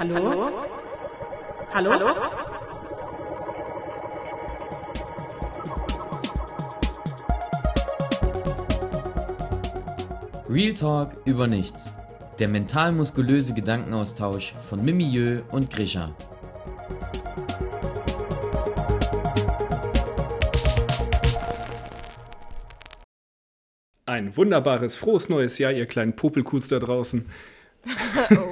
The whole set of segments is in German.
Hallo? Hallo? Hallo? Real Talk über nichts. Der mental-muskulöse Gedankenaustausch von Mimieux und Grisha. Ein wunderbares, frohes neues Jahr, ihr kleinen Popelkuhs da draußen. Oh.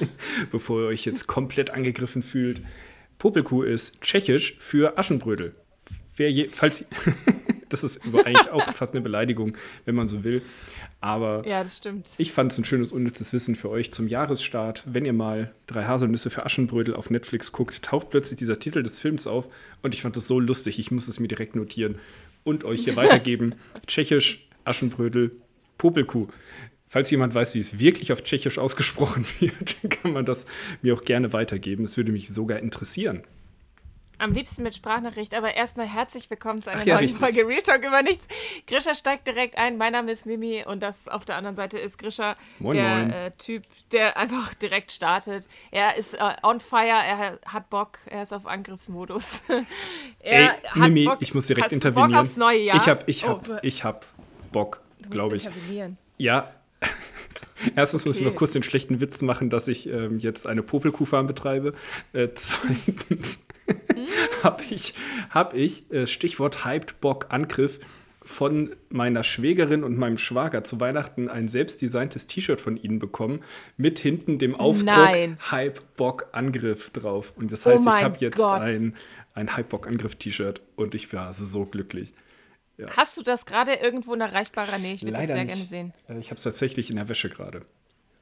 Bevor ihr euch jetzt komplett angegriffen fühlt. Popelkuh ist tschechisch für Aschenbrödel. Wer je, falls, das ist eigentlich auch fast eine Beleidigung, wenn man so will. Aber ja, das stimmt. ich fand es ein schönes, unnützes Wissen für euch zum Jahresstart. Wenn ihr mal drei Haselnüsse für Aschenbrödel auf Netflix guckt, taucht plötzlich dieser Titel des Films auf und ich fand das so lustig, ich muss es mir direkt notieren und euch hier weitergeben. Tschechisch, Aschenbrödel, Popelkuh. Falls jemand weiß, wie es wirklich auf Tschechisch ausgesprochen wird, kann man das mir auch gerne weitergeben. Es würde mich sogar interessieren. Am liebsten mit Sprachnachricht, aber erstmal herzlich willkommen zu einer ja, neuen richtig. Folge Real Talk über nichts. Grisha steigt direkt ein. Mein Name ist Mimi und das auf der anderen Seite ist Grisha, Moin, der moin. Äh, Typ, der einfach direkt startet. Er ist äh, on fire, er hat Bock, er ist auf Angriffsmodus. Ey, Mimi, Bock. ich muss direkt intervenieren. Bock aufs neue Jahr? Ich hab, ich Oh, hab, du- ich hab Bock, glaube ich. intervenieren. Ja. Erstens muss ich Okay. noch kurz den schlechten Witz machen, dass ich ähm, jetzt eine Popelkuhfarm betreibe. Äh, zweitens habe ich, hab ich äh, Stichwort Hyped Bock Angriff von meiner Schwägerin und meinem Schwager zu Weihnachten ein selbstdesigntes T-Shirt von ihnen bekommen mit hinten dem Aufdruck Nein. Hype Bock Angriff drauf. Und das Oh heißt, ich mein habe jetzt Gott. ein, ein Hype Bock Angriff T-Shirt und ich war so glücklich. Hast du das gerade irgendwo in erreichbarer Nähe? Ich würde das sehr nicht. gerne sehen. Äh, Ich habe es tatsächlich in der Wäsche gerade,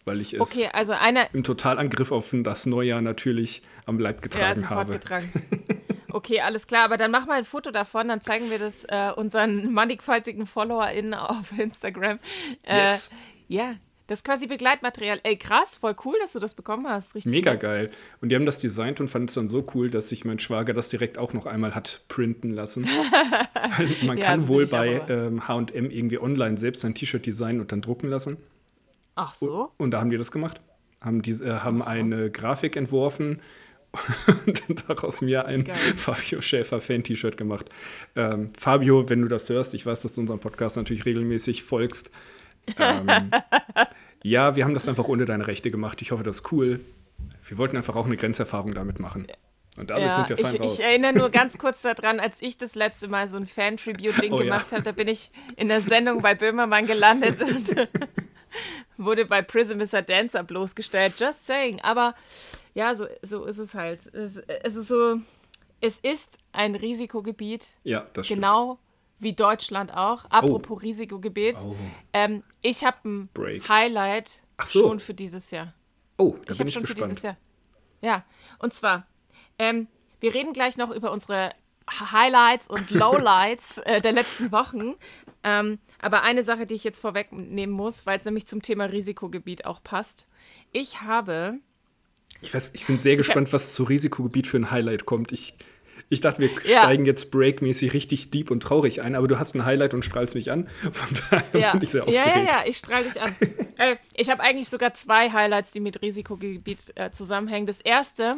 weil ich es Okay, also einer, im Totalangriff auf das Neujahr natürlich am Leib Ja, getragen sofort habe. getragen. Okay, alles klar, aber dann mach mal ein Foto davon, dann zeigen wir das äh, unseren mannigfaltigen FollowerInnen auf Instagram. Äh, Yes. Ja, das ist quasi Begleitmaterial. Ey, krass, voll cool, dass du das bekommen hast. Richtig Mega nett. geil. Und die haben das designt und fanden es dann so cool, dass sich mein Schwager das direkt auch noch einmal hat printen lassen. Man Ja, kann wohl bei ähm, H&M irgendwie online selbst ein T-Shirt designen und dann drucken lassen. Ach so? Und da haben die das gemacht. Haben, die, äh, haben eine Grafik entworfen und dann daraus mir ein Geil. Fabio Schäfer Fan-T-Shirt gemacht. Ähm, Fabio, wenn du das hörst, ich weiß, dass du unserem Podcast natürlich regelmäßig folgst. Ähm, ja, wir haben das einfach ohne deine Rechte gemacht. Ich hoffe, das ist cool. Wir wollten einfach auch eine Grenzerfahrung damit machen. Und damit Ja, sind wir fein ich, raus. ich erinnere nur ganz kurz daran, als ich das letzte Mal so ein Fan-Tribute-Ding Oh ja. gemacht habe, da bin ich in der Sendung bei Böhmermann gelandet und wurde bei Prism is a Dancer bloßgestellt. Just saying. Aber ja, so, so ist es halt. Es, es ist so, es ist ein Risikogebiet, ja, das stimmt. genau wie Deutschland auch. Apropos Risikogebiet. Oh. Ähm, ich habe ein Break. Highlight so. schon für dieses Jahr. Oh, da Ich bin habe ich schon für gespannt. dieses Jahr. Ja, und zwar, ähm, wir reden gleich noch über unsere Highlights und Lowlights äh, der letzten Wochen. Ähm, aber eine Sache, die ich jetzt vorwegnehmen muss, weil es nämlich zum Thema Risikogebiet auch passt. Ich habe, Ich, weiß, ich bin sehr gespannt, was zu Risikogebiet für ein Highlight kommt. Ich, ich dachte, wir Ja. steigen jetzt breakmäßig richtig deep und traurig ein, aber du hast ein Highlight und strahlst mich an. Von daher ja, bin ich sehr ja, aufgeregt. ja, ja, ich strahle dich an. äh, ich habe eigentlich sogar zwei Highlights, die mit Risikogebiet äh, zusammenhängen. Das erste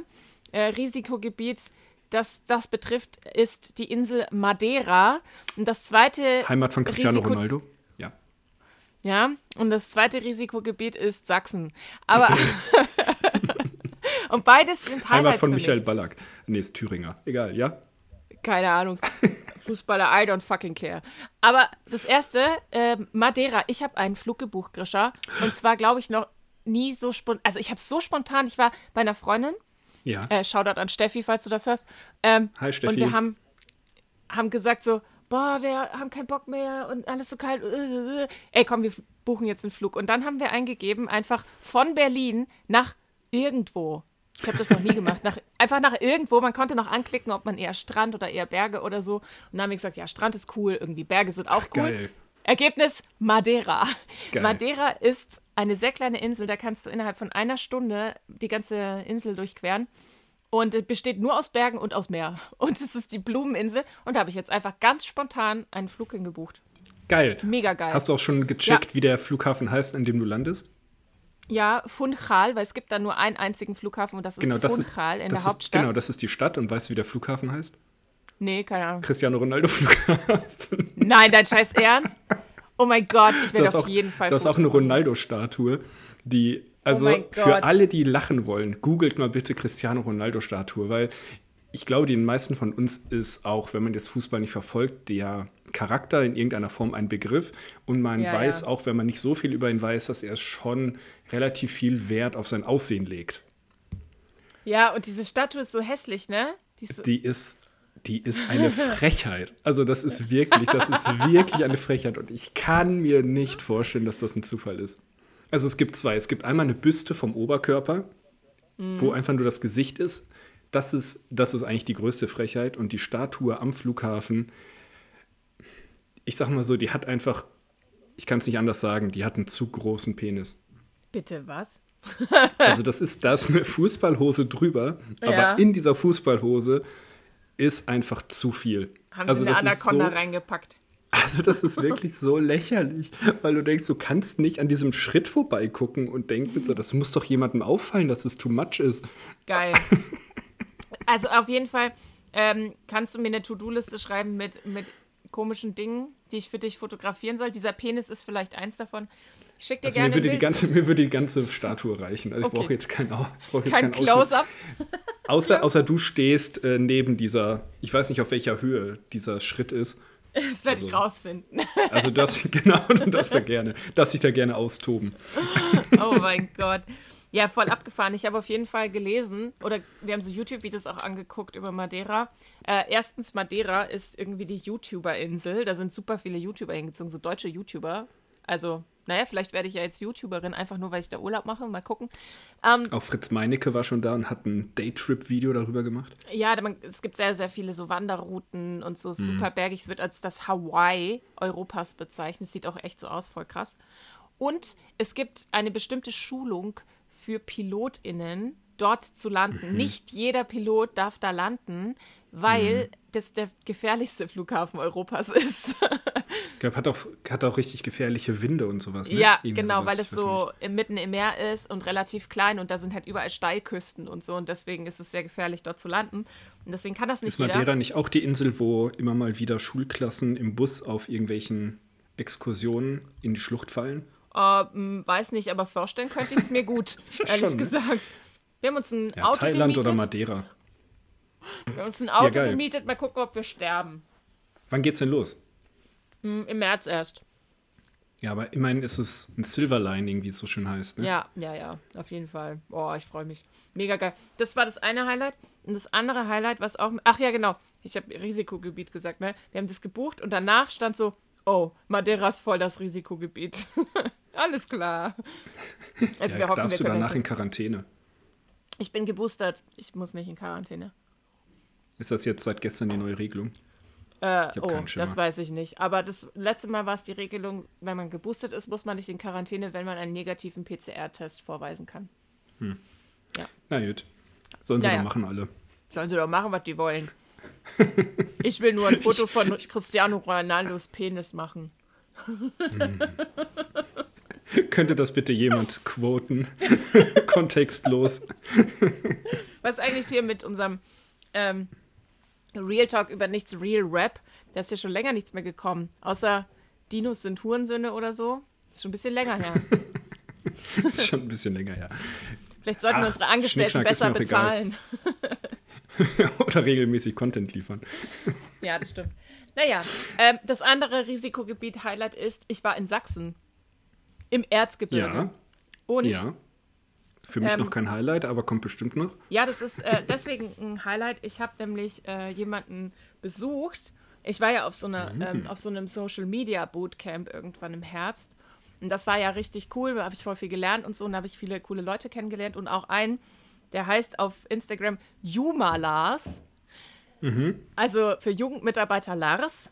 äh, Risikogebiet, das das betrifft, ist die Insel Madeira. Und das zweite Heimat von Cristiano Risiko- Ronaldo. Ja. Ja, und das zweite Risikogebiet ist Sachsen. Aber. und beides sind Heimat Highlights von Michael mich. Ballack. Nee, ist Thüringer. Egal, ja? Keine Ahnung. Fußballer, I don't fucking care. Aber das erste, ähm, Madeira. Ich habe einen Flug gebucht, Grisha. Und zwar, glaube ich, noch nie so spontan. Also, ich habe es so spontan. Ich war bei einer Freundin. Ja. Äh, Shoutout an Steffi, falls du das hörst. Ähm, Hi, Steffi. Und wir haben, haben gesagt so, boah, wir haben keinen Bock mehr und alles so kalt. äh, äh. Ey, komm, wir buchen jetzt einen Flug. Und dann haben wir eingegeben, einfach von Berlin nach irgendwo. Ich habe das noch nie gemacht. Nach, einfach nach irgendwo. Man konnte noch anklicken, ob man eher Strand oder eher Berge oder so. Und dann haben wir gesagt, ja, Strand ist cool, irgendwie Berge sind auch cool. Geil. Ergebnis Madeira. Geil. Madeira ist eine sehr kleine Insel, da kannst du innerhalb von einer Stunde die ganze Insel durchqueren. Und es besteht nur aus Bergen und aus Meer. Und es ist die Blumeninsel. Und da habe ich jetzt einfach ganz spontan einen Flug hingebucht. Geil. Mega geil. Hast du auch schon gecheckt, Ja. wie der Flughafen heißt, an dem du landest? Ja, Funchal, weil es gibt da nur einen einzigen Flughafen und das ist Genau, das ist, Funchal in das der ist, Hauptstadt. Genau, das ist die Stadt und weißt du, wie der Flughafen heißt? nee, keine Ahnung. Cristiano Ronaldo Flughafen. Nein, dein scheiß Ernst? Oh mein Gott, ich werde ist auf auch, jeden Fall da ist auch eine. Ronaldo-Statue, die, also Oh für alle, die lachen wollen, googelt mal bitte Cristiano Ronaldo-Statue, weil ich glaube, den meisten von uns ist auch, wenn man jetzt Fußball nicht verfolgt, der Charakter in irgendeiner Form ein Begriff und man Ja, weiß, ja. auch wenn man nicht so viel über ihn weiß, dass er schon relativ viel Wert auf sein Aussehen legt. Ja, und diese Statue ist so hässlich, ne? Die ist so, Die ist, die ist eine Frechheit. Also das ist wirklich, das ist wirklich eine Frechheit und ich kann mir nicht vorstellen, dass das ein Zufall ist. Also es gibt zwei. Es gibt einmal eine Büste vom Oberkörper, Mhm. wo einfach nur das Gesicht ist. Das ist, das ist eigentlich die größte Frechheit und die Statue am Flughafen, ich sag mal so, die hat einfach, ich kann es nicht anders sagen, die hat einen zu großen Penis. bitte was? Also das ist, da ist eine Fußballhose drüber, aber Ja. in dieser Fußballhose ist einfach zu viel. Haben also sie eine das ist Anaconda so, reingepackt? Also das ist wirklich so lächerlich, weil du denkst, du kannst nicht an diesem Schritt vorbeigucken und denken, so, das muss doch jemandem auffallen, dass es too much ist. Geil. also auf jeden Fall ähm, kannst du mir eine To-Do-Liste schreiben mit, mit komischen Dingen, die ich für dich fotografieren soll. Dieser Penis ist vielleicht eins davon. Ich schicke dir Also gerne mir, würde die ganze, mir würde die ganze Statue reichen. Also ich Okay. brauche jetzt kein, Au- brauch jetzt Kein kein Close-up. Außer, außer du stehst äh, neben dieser, ich weiß nicht auf welcher Höhe dieser Schritt ist. Das werde ich Also- rausfinden. Also du darfst, genau, darfst da gerne, darfst dich da gerne austoben. Oh mein Gott. Ja, voll abgefahren. Ich habe auf jeden Fall gelesen, oder wir haben so YouTube-Videos auch angeguckt über Madeira. Äh, erstens, Madeira ist irgendwie die YouTuber-Insel. Da sind super viele YouTuber hingezogen, so deutsche YouTuber. Also, naja, vielleicht werde ich ja jetzt YouTuberin, einfach nur, weil ich da Urlaub mache. Mal gucken. Ähm, Auch Fritz Meinecke war schon da und hat ein Daytrip-Video darüber gemacht. ja, man, es gibt sehr, sehr viele so Wanderrouten und so super bergig. Es wird als das Hawaii Europas bezeichnet. Es sieht auch echt so aus, voll krass. Und es gibt eine bestimmte Schulung für PilotInnen, dort zu landen. Nicht jeder Pilot darf da landen, weil das der gefährlichste Flughafen Europas ist. Ich glaube, hat auch, hat auch richtig gefährliche Winde und sowas. Ne? ja, Irgendwie genau, sowas, weil es so nicht. mitten im Meer ist und relativ klein und da sind halt überall Steilküsten und so und deswegen ist es sehr gefährlich, dort zu landen. Und deswegen kann das nicht Ist jeder. Madeira nicht auch die Insel, wo immer mal wieder Schulklassen im Bus auf irgendwelchen Exkursionen in die Schlucht fallen? M, weiß nicht, aber vorstellen könnte ich es mir gut, ehrlich schon, gesagt. Wir haben uns ein Ja, Auto Thailand gemietet. oder Madeira. wir haben uns ein Auto geil. gemietet, mal gucken, ob wir sterben. Wann geht's denn los? Hm, Im März erst. Ja, aber immerhin ist es ein Silver Lining, wie es so schön heißt. Ne? Ja, ja, ja, auf jeden Fall. Boah, ich freue mich. Mega geil. Das war das eine Highlight. Und das andere Highlight, was auch. Ach ja, genau. Ich habe Risikogebiet gesagt, ne? Wir haben das gebucht und danach stand so: Oh, Madeira ist voll das Risikogebiet. Alles klar. Also Ja, wir hoffen, wir darfst du können. danach in Quarantäne? Ich bin geboostert. Ich muss nicht in Quarantäne. Ist das jetzt seit gestern die neue Regelung? Äh, oh, das weiß ich nicht. Aber das letzte Mal war es die Regelung, wenn man geboostert ist, muss man nicht in Quarantäne, wenn man einen negativen PCR-Test vorweisen kann. Na gut. Sollen sie Ja, doch ja. machen alle. Sollen sie doch machen, was die wollen. Ich will nur ein Foto von Cristiano Ronaldos Penis machen. Könnte das bitte jemand quoten? Kontextlos. Was ist eigentlich hier mit unserem ähm, Real Talk über nichts Real Rap? Da ist ja schon länger nichts mehr gekommen. Außer Dinos sind Hurensöhne oder so. Ist schon ein bisschen länger her. Das ist schon ein bisschen länger her. Vielleicht sollten wir Ach, unsere Angestellten besser bezahlen. Oder regelmäßig Content liefern. Ja, das stimmt. Naja, ähm, das andere Risikogebiet-Highlight ist, ich war in Sachsen. Im Erzgebirge. Ja, Und ja. Für mich Ähm, noch kein Highlight, aber kommt bestimmt noch. Ja, das ist äh, deswegen ein Highlight. Ich habe nämlich äh, jemanden besucht. Ich war ja auf so, einer, ähm, auf so einem Social Media Bootcamp irgendwann im Herbst. Und das war ja richtig cool. Da habe ich voll viel gelernt und so. Und da habe ich viele coole Leute kennengelernt. Und auch einen, der heißt auf Instagram Juma Lars. Also für Jugendmitarbeiter Lars.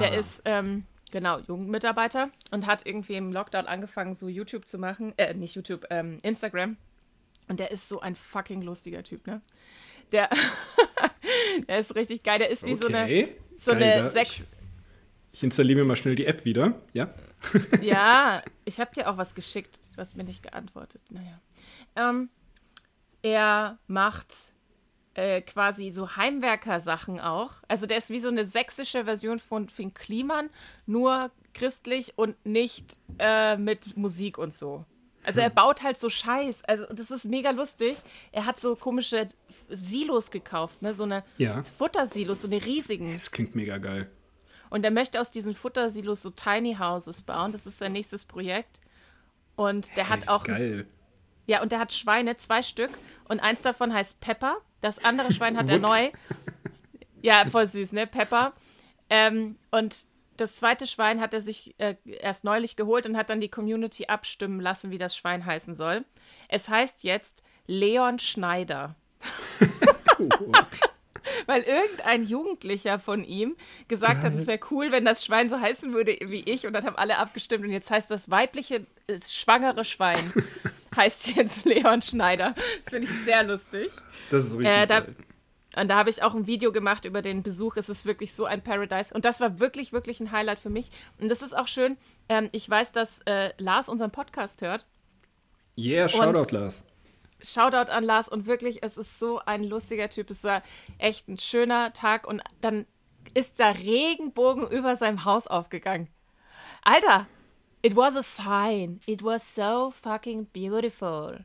Der Ah. ist, ähm, genau, Jugendmitarbeiter und hat irgendwie im Lockdown angefangen, so YouTube zu machen. Äh, nicht YouTube, ähm, Instagram. Und der ist so ein fucking lustiger Typ, ne? Der, der ist richtig geil. Der ist wie so eine, Okay. so eine sechs. Ich, installiere mir mal schnell die App wieder. Ja. Ja, ich habe dir auch was geschickt, hast mir nicht geantwortet. Naja. Ähm, er macht äh, quasi so Heimwerker-Sachen auch. Also der ist wie so eine sächsische Version von Finn Kliman, nur christlich und nicht äh, mit Musik und so. Also er baut halt so Scheiß. Also das ist mega lustig. Er hat so komische Silos gekauft, ne? So eine Ja. Futtersilos, so eine riesigen. Das klingt mega geil. Und er möchte aus diesen Futtersilos so Tiny Houses bauen. Das ist sein nächstes Projekt. Und der hat auch Geil. ja, und der hat Schweine, zwei Stück. Und eins davon heißt Pepper. Das andere Schwein hat er neu. Ja, voll süß, ne? Pepper. Ähm, und das zweite Schwein hat er sich äh, erst neulich geholt und hat dann die Community abstimmen lassen, wie das Schwein heißen soll. Es heißt jetzt Leon Schneider. Weil irgendein Jugendlicher von ihm gesagt hat, es wäre cool, wenn das Schwein so heißen würde wie ich. Und dann haben alle abgestimmt. Und jetzt heißt das weibliche, äh, schwangere Schwein heißt jetzt Leon Schneider. Das finde ich sehr lustig. Das ist richtig Äh, da-. Und da habe ich auch ein Video gemacht über den Besuch. Es ist wirklich so ein Paradise. Und das war wirklich, wirklich ein Highlight für mich. Und das ist auch schön. Ähm, ich weiß, dass äh, Lars unseren Podcast hört. Yeah, Shoutout, Lars. Shoutout an Lars und wirklich, es ist so ein lustiger Typ. Es war echt ein schöner Tag und dann ist der Regenbogen über seinem Haus aufgegangen. Alter, it was a sign. It was so fucking beautiful.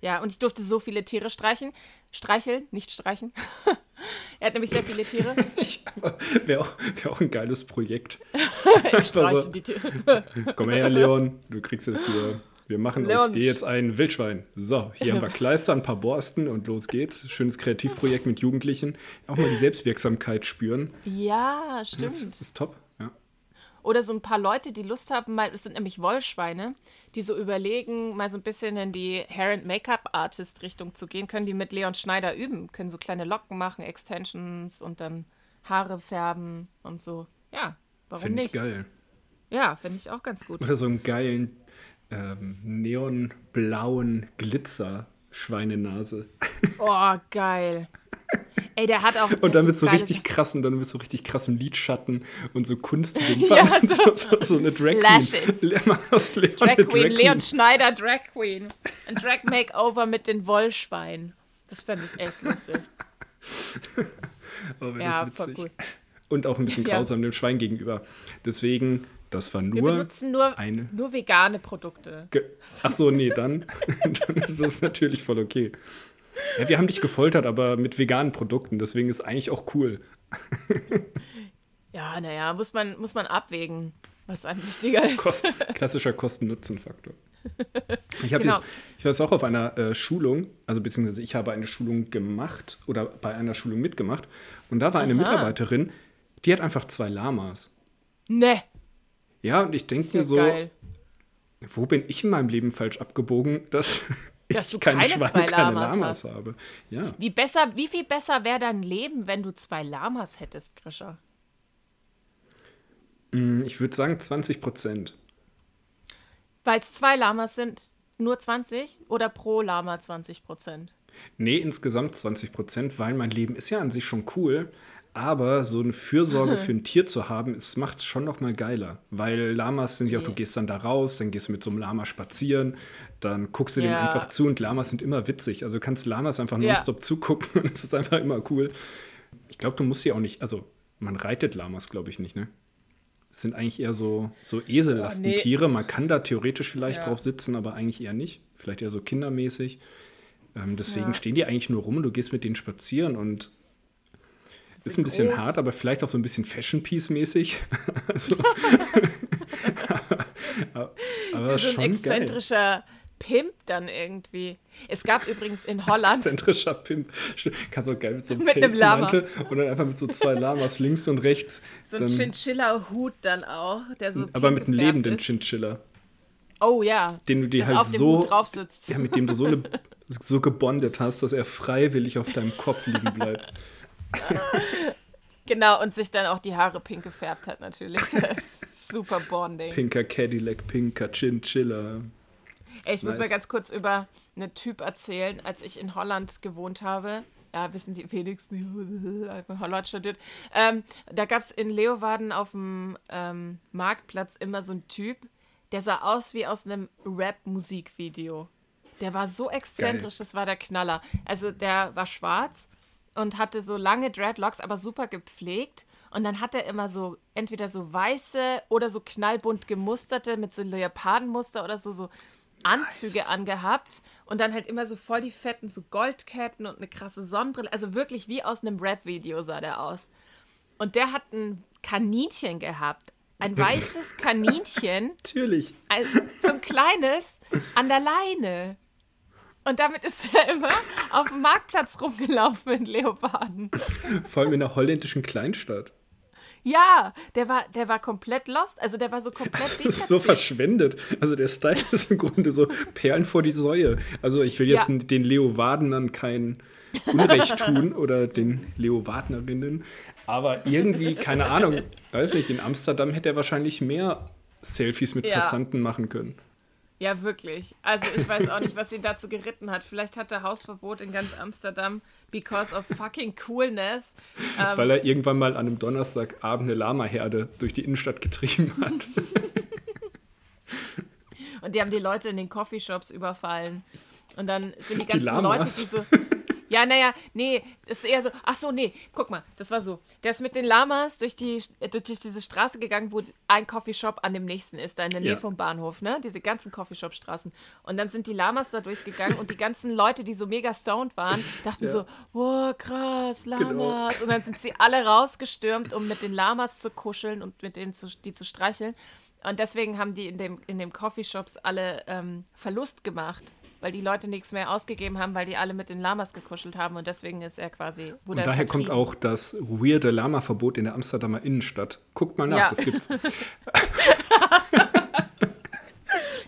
Ja, und ich durfte so viele Tiere streichen. Streicheln, nicht streichen. er hat nämlich sehr viele Tiere. Wäre auch, wär auch ein geiles Projekt. Ich streiche so. die Tiere. Komm her, Leon, du kriegst jetzt hier. Wir machen aus Leon. dir jetzt ein Wildschwein. So, hier haben wir Kleister, ein paar Borsten und los geht's. Schönes Kreativprojekt mit Jugendlichen. Auch mal die Selbstwirksamkeit spüren. Ja, Das stimmt. ist top. Oder so ein paar Leute, die Lust haben, mal, es sind nämlich Wollschweine, die so überlegen, mal so ein bisschen in die Hair- and Make-up-Artist-Richtung zu gehen, können die mit Leon Schneider üben, können so kleine Locken machen, Extensions und dann Haare färben und so. Ja, warum Finde ich nicht? geil. Ja, finde ich auch ganz gut. Oder so einen geilen ähm, neonblauen Glitzer-Schweinenase. Oh, geil. Ey, der hat auch. Und dann mit so geile richtig krassen, dann mit so richtig krassem Lidschatten und so Kunstwimpern. Ja, so- so, so, so eine Drag Lashes. Queen. Leon aus Leon Drag eine Queen, Leon Schneider Drag Queen. Ein Drag Makeover mit den Wollschweinen. Das fände ich echt lustig. Oh, wäre Ja, voll cool. Und auch ein bisschen Ja. grausam dem Schwein gegenüber. Deswegen, das war Wir nur benutzen nur, eine. nur vegane Produkte. Ge Ach so, nee, dann, dann ist das natürlich voll okay. Ja, wir haben dich gefoltert, aber mit veganen Produkten, deswegen ist eigentlich auch cool. Ja, naja, muss man, muss man abwägen, was einem wichtiger ist. Ko klassischer Kosten-Nutzen-Faktor. Ich, Genau. jetzt, ich war jetzt auch auf einer äh, Schulung, also beziehungsweise ich habe eine Schulung gemacht oder bei einer Schulung mitgemacht und da war eine Aha. Mitarbeiterin, die hat einfach zwei Lamas. Ne, Ja, und ich denke mir so, geil. wo bin ich in meinem Leben falsch abgebogen, dass, Dass du ich kein keine Schwein, zwei keine Lamas Lamas hast. habe. Ja. Wie, besser, wie viel besser wäre dein Leben, wenn du zwei Lamas hättest, Grisha? Hm, Ich würde sagen 20 Prozent. Weil es zwei Lamas sind, nur 20 oder pro Lama 20 Prozent? Nee, insgesamt 20 Prozent, weil mein Leben ist ja an sich schon cool. Aber so eine Fürsorge für ein Tier zu haben, es macht es schon noch mal geiler. Weil Lamas sind ja auch, du Nee. gehst dann da raus, dann gehst du mit so einem Lama spazieren, dann guckst du dem Ja. einfach zu und Lamas sind immer witzig. Also du kannst Lamas einfach Ja. nonstop zugucken und es ist einfach immer cool. Ich glaube, du musst sie auch nicht, also man reitet Lamas, glaube ich nicht, ne? Es sind eigentlich eher so, so Esellastentiere. Man kann da theoretisch vielleicht Ja. drauf sitzen, aber eigentlich eher nicht. Vielleicht eher so kindermäßig. Ähm, deswegen Ja. stehen die eigentlich nur rum und du gehst mit denen spazieren und ist ein bisschen groß. hart, aber vielleicht auch so ein bisschen Fashion Piece mäßig. also, aber aber So ein schon geil. exzentrischer Pimp dann irgendwie. Es gab übrigens in Holland, Exzentrischer Pimp. Kannst auch geil mit so einem Mit einem Lama. Und dann einfach mit so zwei Lamas links und rechts. so ein Chinchilla-Hut dann auch, der so aber mit einem lebenden ist. Chinchilla, Oh ja, den du dir halt so Hut drauf sitzt. ja, mit dem du so eine so gebondet hast, dass er freiwillig auf deinem Kopf liegen bleibt. Genau, und sich dann auch die Haare pink gefärbt hat natürlich. Super Bonding. Pinker Cadillac, pinker Chinchilla. Ey, ich muss Nice. mal ganz kurz über einen Typ erzählen, als ich in Holland gewohnt habe. ja, wissen die wenigsten, einfach Holland studiert. Ähm, da gab es in Leeuwarden auf dem ähm, Marktplatz immer so einen Typ, der sah aus wie aus einem Rap-Musikvideo. Der war so exzentrisch, Geil. das war der Knaller. Also der war schwarz und hatte so lange Dreadlocks, aber super gepflegt. Und dann hat er immer so entweder so weiße oder so knallbunt gemusterte mit so Leopardenmuster oder so, so Anzüge angehabt. Und dann halt immer so voll die fetten so Goldketten und eine krasse Sonnenbrille. Also wirklich wie aus einem Rap-Video sah der aus. Und der hat ein Kaninchen gehabt. Ein weißes Kaninchen Natürlich. ein, so ein kleines an der Leine. Und damit ist er immer auf dem Marktplatz rumgelaufen in Leoparden. Vor allem in einer holländischen Kleinstadt. Ja, der war, der war komplett lost. Also der war so komplett Das ist so verschwendet. Also der Style ist im Grunde so Perlen vor die Säue. Also ich will jetzt Ja. den Leowardenern kein Unrecht tun oder den Leowardnerinnen. Aber irgendwie, keine Ahnung, weiß nicht, in Amsterdam hätte er wahrscheinlich mehr Selfies mit Ja. Passanten machen können. Ja, wirklich. Also ich weiß auch nicht, was ihn dazu geritten hat. Vielleicht hat er Hausverbot in ganz Amsterdam because of fucking coolness. Ähm, Weil er irgendwann mal an einem Donnerstagabend eine Lama-Herde durch die Innenstadt getrieben hat. Und die haben die Leute in den Coffeeshops überfallen. Und dann sind die Die ganzen Leute, Lamas. die so. Ja, naja, nee, das ist eher so. Ach so, nee, guck mal, das war so. Der ist mit den Lamas durch, die, durch diese Straße gegangen, wo ein Coffeeshop an dem nächsten ist, da in der Nähe Ja. vom Bahnhof, ne? Diese ganzen Coffeeshop-Straßen. Und dann sind die Lamas da durchgegangen und die ganzen Leute, die so mega stoned waren, dachten Ja. so: Boah, krass, Lamas. Genau. Und dann sind sie alle rausgestürmt, um mit den Lamas zu kuscheln und mit denen zu, die zu streicheln. Und deswegen haben die in dem, in dem Coffeeshops alle ähm, Verlust gemacht, weil die Leute nichts mehr ausgegeben haben, weil die alle mit den Lamas gekuschelt haben. Und deswegen ist er quasi. Und wurde er daher kommt auch das weirde Lama-Verbot in der Amsterdamer Innenstadt. Guckt mal nach, Ja. das gibt's.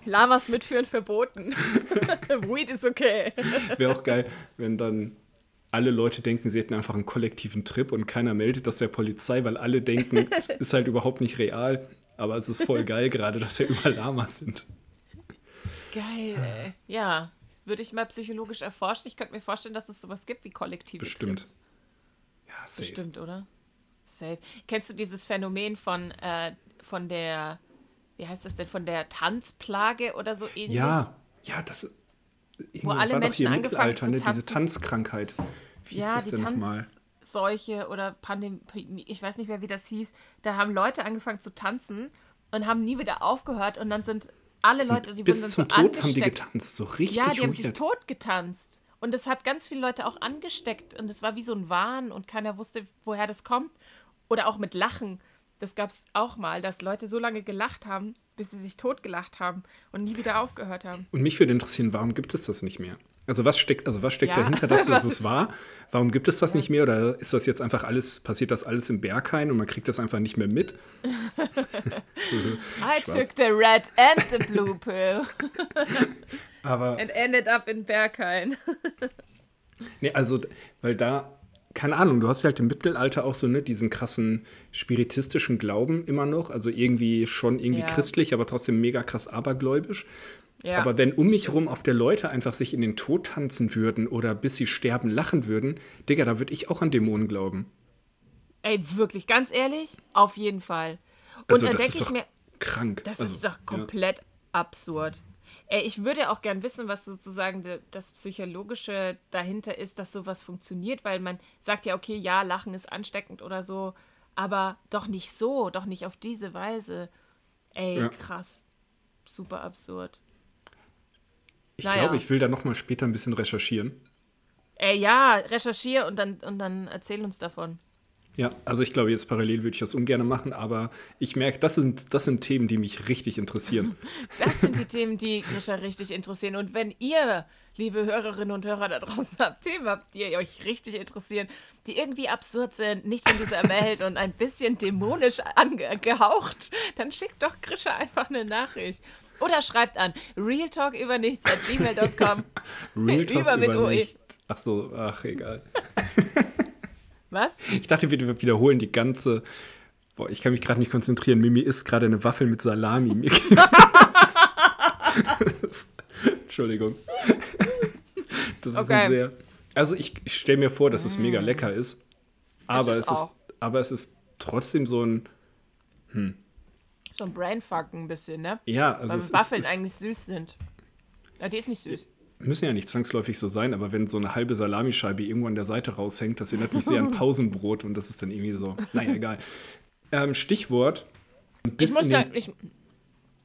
Lamas mitführen verboten. Weed ist okay. Wäre auch geil, wenn dann alle Leute denken, sie hätten einfach einen kollektiven Trip und keiner meldet das der Polizei, weil alle denken, es ist halt überhaupt nicht real. Aber es ist voll geil gerade, dass ja überall Lamas sind. Geil, ey. Ja. Würde ich mal psychologisch erforschen. Ich könnte mir vorstellen, dass es sowas gibt wie kollektive Bestimmt. Trips. Ja, safe. Bestimmt, oder? Safe. Kennst du dieses Phänomen von, äh, von der, wie heißt das denn, von der Tanzplage oder so ähnlich? Ja, ja, das irgendwann alle war doch Menschen hier angefangen Mittelalter, zu ne? Diese. Tanzkrankheit. Wie ja, ist das die denn nochmal? Tanzseuche oder Pandemie, ich weiß nicht mehr, wie das hieß. Da haben Leute angefangen zu tanzen und haben nie wieder aufgehört und dann sind alle Leute, die Bis zum so Tod haben die getanzt, so richtig Ja, die haben sich tot getanzt. Und es hat ganz viele Leute auch angesteckt. Und es war wie so ein Wahn und keiner wusste, woher das kommt. Oder auch mit Lachen. Das gab es auch mal, dass Leute so lange gelacht haben, bis sie sich totgelacht haben und nie wieder aufgehört haben. Und mich würde interessieren, warum gibt es das nicht mehr? Also was steckt, also was steckt Ja. dahinter, dass das es war? Warum gibt es das nicht mehr? Oder ist das jetzt einfach alles, passiert das alles im Berghain und man kriegt das einfach nicht mehr mit? I took the red and the blue pill Aber and ended up in Berghain. nee, also, weil da, keine Ahnung, du hast halt im Mittelalter auch so ne, diesen krassen spiritistischen Glauben immer noch. Also irgendwie schon irgendwie Ja. christlich, aber trotzdem mega krass abergläubisch. Ja. Aber wenn um mich rum auf der Leute einfach sich in den Tod tanzen würden oder bis sie sterben lachen würden, Digga, da würde ich auch an Dämonen glauben. Ey, wirklich, ganz ehrlich, auf jeden Fall. Und Also, dann denke ich mir, krank. Das also, ist doch komplett absurd. Ey, ich würde auch gern wissen, was sozusagen de, das Psychologische dahinter ist, dass sowas funktioniert, weil man sagt ja, okay, ja, Lachen ist ansteckend oder so, aber doch nicht so, doch nicht auf diese Weise. Ey, Ja. krass. Super absurd. Ich naja. glaube, ich will da noch mal später ein bisschen recherchieren. Ey, ja, recherchier und dann, und dann erzähl uns davon. Ja, also ich glaube, jetzt parallel würde ich das ungern machen, aber ich merke, das sind, das sind Themen, die mich richtig interessieren. Das sind die Themen, die Grisha richtig interessieren. Und wenn ihr, liebe Hörerinnen und Hörer da draußen habt, Themen habt, die euch richtig interessieren, die irgendwie absurd sind, nicht von dieser Welt und ein bisschen dämonisch angehaucht, dann schickt doch Grisha einfach eine Nachricht. Oder schreibt an realtalkübernichts at gmail.com. Real Talk Über mit über OE. nichts. Ach so, ach, egal. Was? Ich dachte, wir wiederholen die ganze. Boah, ich kann mich gerade nicht konzentrieren. Mimi isst gerade eine Waffel mit Salami. Entschuldigung. Das ist Okay. ein sehr Also ich, ich stelle mir vor, dass es mega lecker ist, aber ist es ist, auch. aber es ist trotzdem so ein, So ein Brainfuck ein bisschen, ne? ja, also Weil es Waffeln ist, eigentlich süß sind. Ja, die ist nicht süß. müssen ja nicht zwangsläufig so sein, aber wenn so eine halbe Salamischeibe irgendwo an der Seite raushängt, das erinnert mich sehr an Pausenbrot und das ist dann irgendwie so, naja, egal. Ähm, Stichwort. Bis Ich muss, den, ich,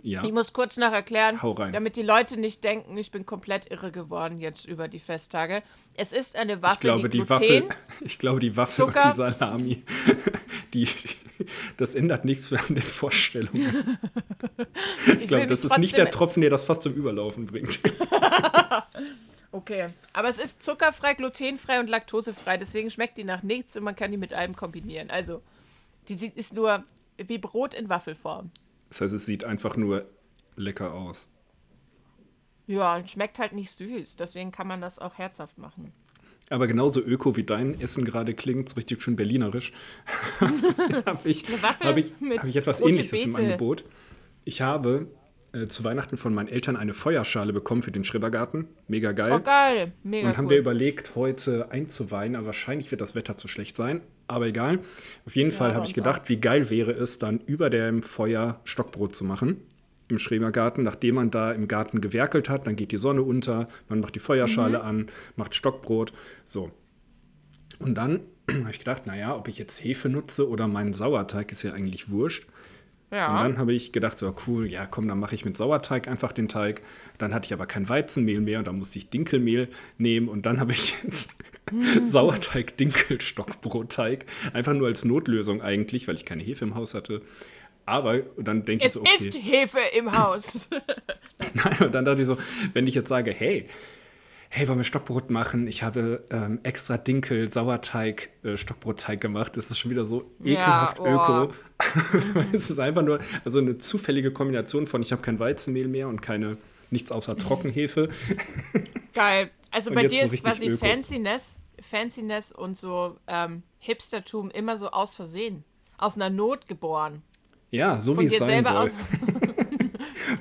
ja, ich muss kurz noch erklären, damit die Leute nicht denken, ich bin komplett irre geworden jetzt über die Festtage. Es ist eine Waffel, ich glaube, die die Gluten, Waffel, ich glaube, die Waffel und Zucker. die Salami, die, das ändert nichts an den Vorstellungen. Ich glaube, will das ist nicht der Tropfen, der das fast zum Überlaufen bringt. Okay, aber es ist zuckerfrei, glutenfrei und laktosefrei, deswegen schmeckt die nach nichts und man kann die mit allem kombinieren. Also, die ist nur wie Brot in Waffelform. Das heißt, es sieht einfach nur lecker aus. Ja, und schmeckt halt nicht süß, deswegen kann man das auch herzhaft machen. Aber genauso öko wie dein Essen gerade klingt, so richtig schön berlinerisch, habe ich, hab ich, hab ich etwas Ähnliches im Beete. Angebot. Ich habe äh, zu Weihnachten von meinen Eltern eine Feuerschale bekommen für den Schrebergarten. Mega geil. Oh, geil. Mega Und haben cool. wir überlegt, heute einzuweihen, aber wahrscheinlich wird das Wetter zu schlecht sein. Aber egal. Auf jeden Fall bei habe ich gedacht, wie geil wäre es, dann über dem Feuer Stockbrot zu machen. Im Schrebergarten, nachdem man da im Garten gewerkelt hat, dann geht die Sonne unter, man macht die Feuerschale Mhm. an, macht Stockbrot. So. Und dann habe ich gedacht, naja, ob ich jetzt Hefe nutze oder meinen Sauerteig, ist ja eigentlich wurscht. Und ja. dann habe ich gedacht, so cool, ja komm, dann mache ich mit Sauerteig einfach den Teig. Dann hatte ich aber kein Weizenmehl mehr und dann musste ich Dinkelmehl nehmen und dann habe ich jetzt Sauerteig-Dinkel-Stockbrotteig. Einfach nur als Notlösung eigentlich, weil ich keine Hefe im Haus hatte. Aber dann denke ich Es so, okay. ist Hefe im Haus. Nein, und dann dachte ich so, wenn ich jetzt sage, hey, hey, wollen wir Stockbrot machen? Ich habe ähm, extra Dinkel, Sauerteig, äh, Stockbrotteig gemacht. Das ist schon wieder so ekelhaft oh. öko. es ist einfach nur also eine zufällige Kombination von, ich habe kein Weizenmehl mehr und keine nichts außer Trockenhefe. Geil. Also bei dir so ist quasi öko. Fanciness, Fanciness und so ähm, Hipstertum immer so aus Versehen. Aus einer Not geboren. Ja, so Von wie es sein soll.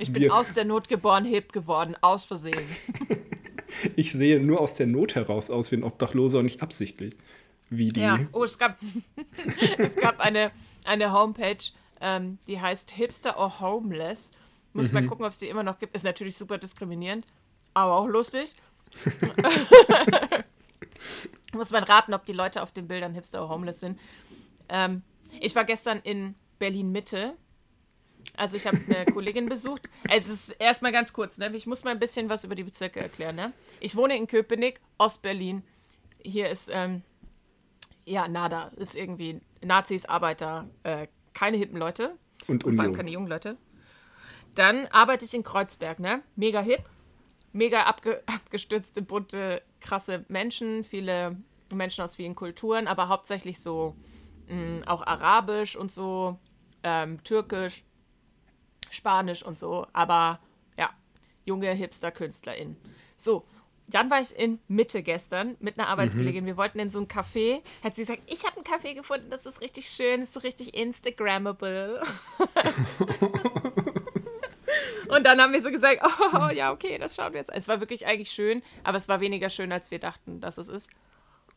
Ich bin Wir- aus der Not geboren, hip geworden, aus Versehen. Ich sehe nur aus der Not heraus aus wie ein Obdachloser und nicht absichtlich. Wie die. Ja. Oh, es gab, es gab eine, eine Homepage, ähm, die heißt Hipster or Homeless. Muss Mhm. mal gucken, ob es die immer noch gibt. Ist natürlich super diskriminierend, aber auch lustig. Muss man raten, ob die Leute auf den Bildern Hipster or Homeless sind. Ähm, ich war gestern in Berlin Mitte. Also ich habe eine Kollegin besucht. Es ist erstmal ganz kurz, ne? Ich muss mal ein bisschen was über die Bezirke erklären, ne? Ich wohne in Köpenick, Ostberlin. Hier ist ähm, ja, nada. Ist irgendwie Nazis, Arbeiter, äh, keine hippen Leute. Und Und vor allem keine jungen Leute. Dann arbeite ich in Kreuzberg, ne? Mega hip. Mega abge abgestürzte, bunte, krasse Menschen. Viele Menschen aus vielen Kulturen, aber hauptsächlich so mh, auch arabisch und so, ähm, türkisch, spanisch und so. Aber ja, junge Hipster-KünstlerInnen. So, dann war ich in Mitte gestern mit einer Arbeitskollegin. Wir wollten in so ein Café. Hat sie gesagt, ich habe einen Café gefunden, das ist richtig schön, ist so richtig Instagrammable. Und dann haben wir so gesagt, oh ja, okay, das schauen wir jetzt. an. Es war wirklich eigentlich schön, aber es war weniger schön, als wir dachten, dass es ist.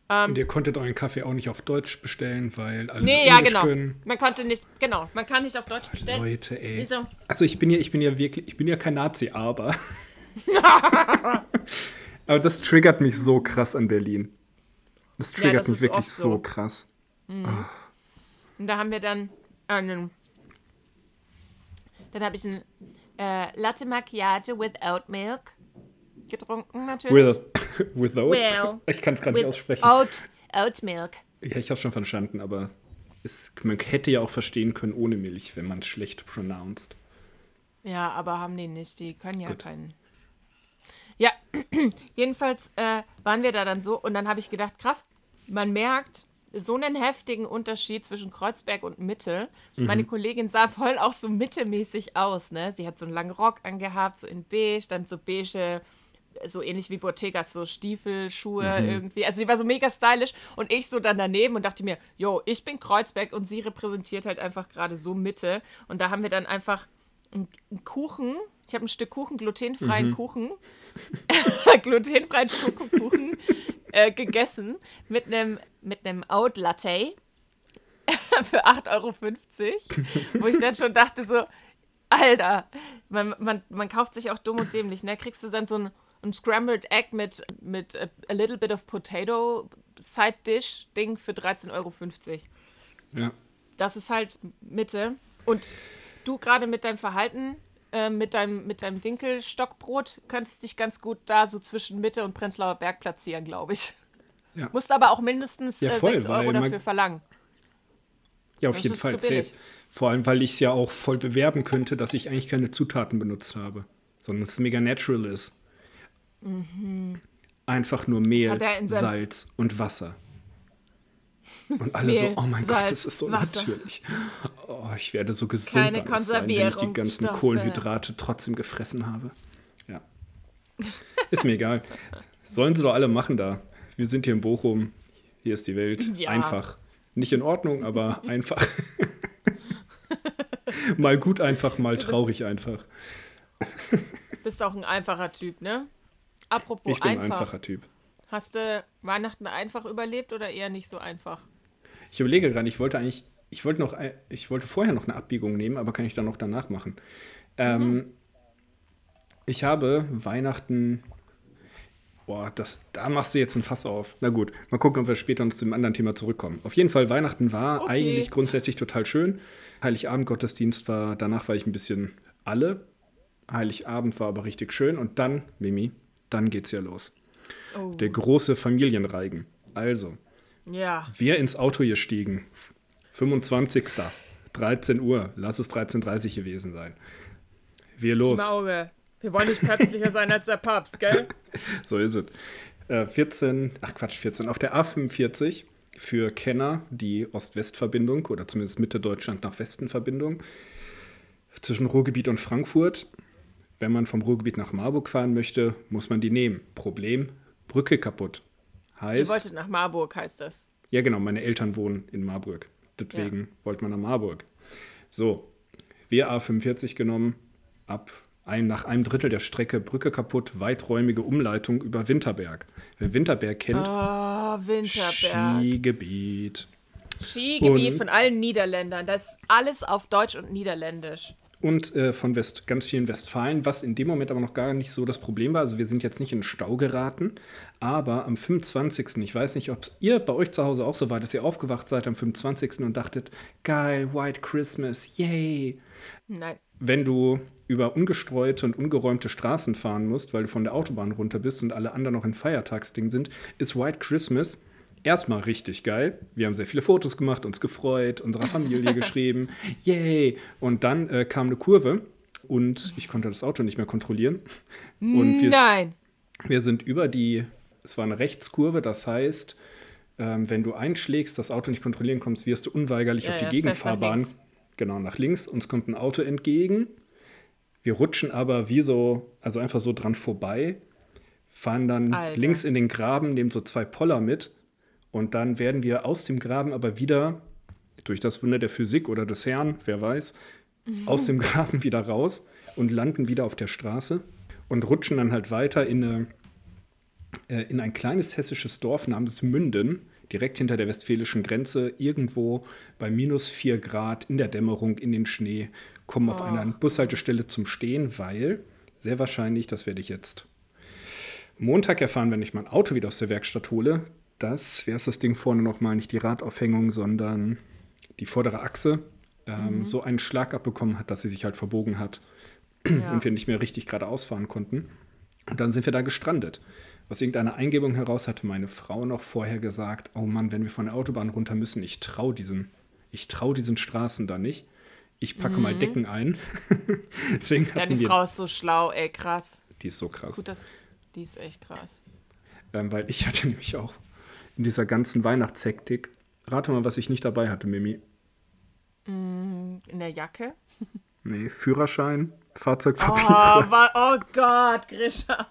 Und ihr konntet euren Kaffee auch nicht auf Deutsch bestellen, weil alle Nee, ja, Englisch genau. können. Man konnte nicht, genau, man kann nicht auf Deutsch bestellen. Leute, ey. Wieso? Also ich bin ja, ich bin ja wirklich, ich bin ja kein Nazi, aber. aber das triggert mich so krass an Berlin. Das Ja, triggert das mich wirklich so. so. krass. Und da haben wir dann einen, dann habe ich ein äh, Latte Macchiato with Oat Milk getrunken, natürlich. With, without. Well, ich kann es gerade nicht aussprechen. Oat, Oat Milk. Ja, ich habe schon verstanden, aber es, man hätte ja auch verstehen können ohne Milch, wenn man es schlecht pronounced. Ja, aber haben die nicht. Die können ja Gut. keinen. Ja, jedenfalls äh, waren wir da dann so und dann habe ich gedacht, krass, man merkt so einen heftigen Unterschied zwischen Kreuzberg und Mitte. Meine Kollegin sah voll auch so mittemäßig aus, ne? Sie hat so einen langen Rock angehabt, so in beige, dann so beige, so ähnlich wie Bottegas, so Stiefel, Schuhe irgendwie. Also sie war so mega stylisch und ich so dann daneben und dachte mir, yo, ich bin Kreuzberg und sie repräsentiert halt einfach gerade so Mitte. Und da haben wir dann einfach einen Kuchen. Ich habe ein Stück Kuchen, glutenfreien Kuchen. glutenfreien Schokokuchen äh, gegessen mit einem mit einem Out Latte für 8,50 Euro, wo ich dann schon dachte so, Alter, man, man, man kauft sich auch dumm und dämlich, ne? Kriegst du dann so ein, ein Scrambled Egg mit, mit a, a little bit of Potato Side Dish Ding für 13,50 Euro. Ja. Das ist halt Mitte. Und du gerade mit deinem Verhalten, äh, mit, deinem, mit deinem Dinkelstockbrot, könntest dich ganz gut da so zwischen Mitte und Prenzlauer Berg platzieren, glaube ich. Ja. Musst aber auch mindestens Ja, äh, voll, 6 Euro dafür verlangen. Ja, auf Das jeden Fall safe. Vor allem, weil ich es ja auch voll bewerben könnte, dass ich eigentlich keine Zutaten benutzt habe, sondern es mega natural ist. Einfach nur Mehl, Mhm. Salz und Wasser. Und alle so, Mehl, oh mein Salz, Gott, das ist so Wasser. natürlich. Oh, ich werde so gesund Keine danach sein, wenn ich die ganzen Konservierungsstoffe. Kohlenhydrate trotzdem gefressen habe. Ja. Ist mir egal. Sollen sie doch alle machen da. Wir sind hier in Bochum. Hier ist die Welt. Ja. Einfach. Nicht in Ordnung, aber einfach. mal gut einfach, mal bist- traurig einfach. Bist auch ein einfacher Typ, ne? Apropos Ich bin ein einfach. einfacher Typ. Hast du Weihnachten einfach überlebt oder eher nicht so einfach? Ich überlege gerade, ich wollte eigentlich, ich wollte noch, ein- ich wollte vorher noch eine Abbiegung nehmen, aber kann ich dann noch danach machen. Ähm, Ich habe Weihnachten, boah, das, da machst du jetzt ein Fass auf. Na gut, mal gucken, ob wir später noch zu dem anderen Thema zurückkommen. Auf jeden Fall, Weihnachten war Okay. eigentlich grundsätzlich total schön. Heiligabend Gottesdienst war, danach war ich ein bisschen alle. Heiligabend war aber richtig schön und dann, Mimi, dann geht's ja los. Oh. Der große Familienreigen. Also, Ja. wir ins Auto gestiegen. 25. 13 Uhr. Lass es 13.30 Uhr gewesen sein. Wir los. Auge. Wir wollen nicht päpstlicher sein als der Papst, gell? So ist es. Äh, 14, ach Quatsch, 14. Auf der A45 für Kenner die Ost-West-Verbindung oder zumindest Mitte Deutschland nach Westen-Verbindung zwischen Ruhrgebiet und Frankfurt. Wenn man vom Ruhrgebiet nach Marburg fahren möchte, muss man die nehmen. Problem, Brücke kaputt. Ihr Heißt, wolltet nach Marburg, heißt das. Ja, genau, meine Eltern wohnen in Marburg. Deswegen wollte man nach Marburg. So, wir A45 genommen, ab ein, nach einem Drittel der Strecke Brücke kaputt, weiträumige Umleitung über Winterberg. Wer Winterberg kennt, Oh, Winterberg. Skigebiet. Skigebiet Und- von allen Niederländern. Das ist alles auf Deutsch und Niederländisch. Und äh, von West, ganz vielen Westfalen, was in dem Moment aber noch gar nicht so das Problem war. Also wir sind jetzt nicht in Stau geraten, aber am 25. Ich weiß nicht, ob ihr bei euch zu Hause auch so war, dass ihr aufgewacht seid am 25. und dachtet, geil, White Christmas, yay. Nein. wenn du über ungestreute und ungeräumte Straßen fahren musst, weil du von der Autobahn runter bist und alle anderen noch in Feiertagsding sind, ist White Christmas erstmal richtig geil. Wir haben sehr viele Fotos gemacht, uns gefreut, unserer Familie geschrieben, yay. Und dann äh, kam eine Kurve und ich konnte das Auto nicht mehr kontrollieren. Und wir, Nein. wir sind über die, es war eine Rechtskurve, das heißt, ähm, wenn du einschlägst, das Auto nicht kontrollieren kommst, wirst du unweigerlich Ja, auf die ja, nach Gegenfahrbahn, links. genau nach links. Uns kommt ein Auto entgegen. Wir rutschen aber wie so, also einfach so dran vorbei, fahren dann Alter. links in den Graben, nehmen so zwei Poller mit und dann werden wir aus dem Graben aber wieder, durch das Wunder der Physik oder des Herrn, wer weiß, aus dem Graben wieder raus und landen wieder auf der Straße und rutschen dann halt weiter in, eine, äh, in ein kleines hessisches Dorf namens Münden, direkt hinter der westfälischen Grenze, irgendwo bei minus 4 Grad in der Dämmerung in den Schnee, kommen auf einer Bushaltestelle zum Stehen, weil sehr wahrscheinlich, das werde ich jetzt Montag erfahren, wenn ich mein Auto wieder aus der Werkstatt hole, dass, wer ist das Ding vorne nochmal, nicht die Radaufhängung, sondern die vordere Achse, ähm, so einen Schlag abbekommen hat, dass sie sich halt verbogen hat Ja. und wir nicht mehr richtig geradeaus fahren konnten. Und dann sind wir da gestrandet. Aus irgendeiner Eingebung heraus hatte meine Frau noch vorher gesagt, oh Mann, wenn wir von der Autobahn runter müssen, ich traue diesen, ich trau diesen Straßen da nicht. Ich packe mal Decken ein. Deswegen Mhm. Deine wir, Frau ist so schlau, ey, krass. die ist so krass. Gut, das, die ist echt krass. Ähm, weil ich hatte nämlich auch in dieser ganzen Weihnachtshektik, rate mal, was ich nicht dabei hatte, Mimi. In der Jacke? Nee, Führerschein, Oh, Fahrzeugpapiere. wa oh Gott, Grisha.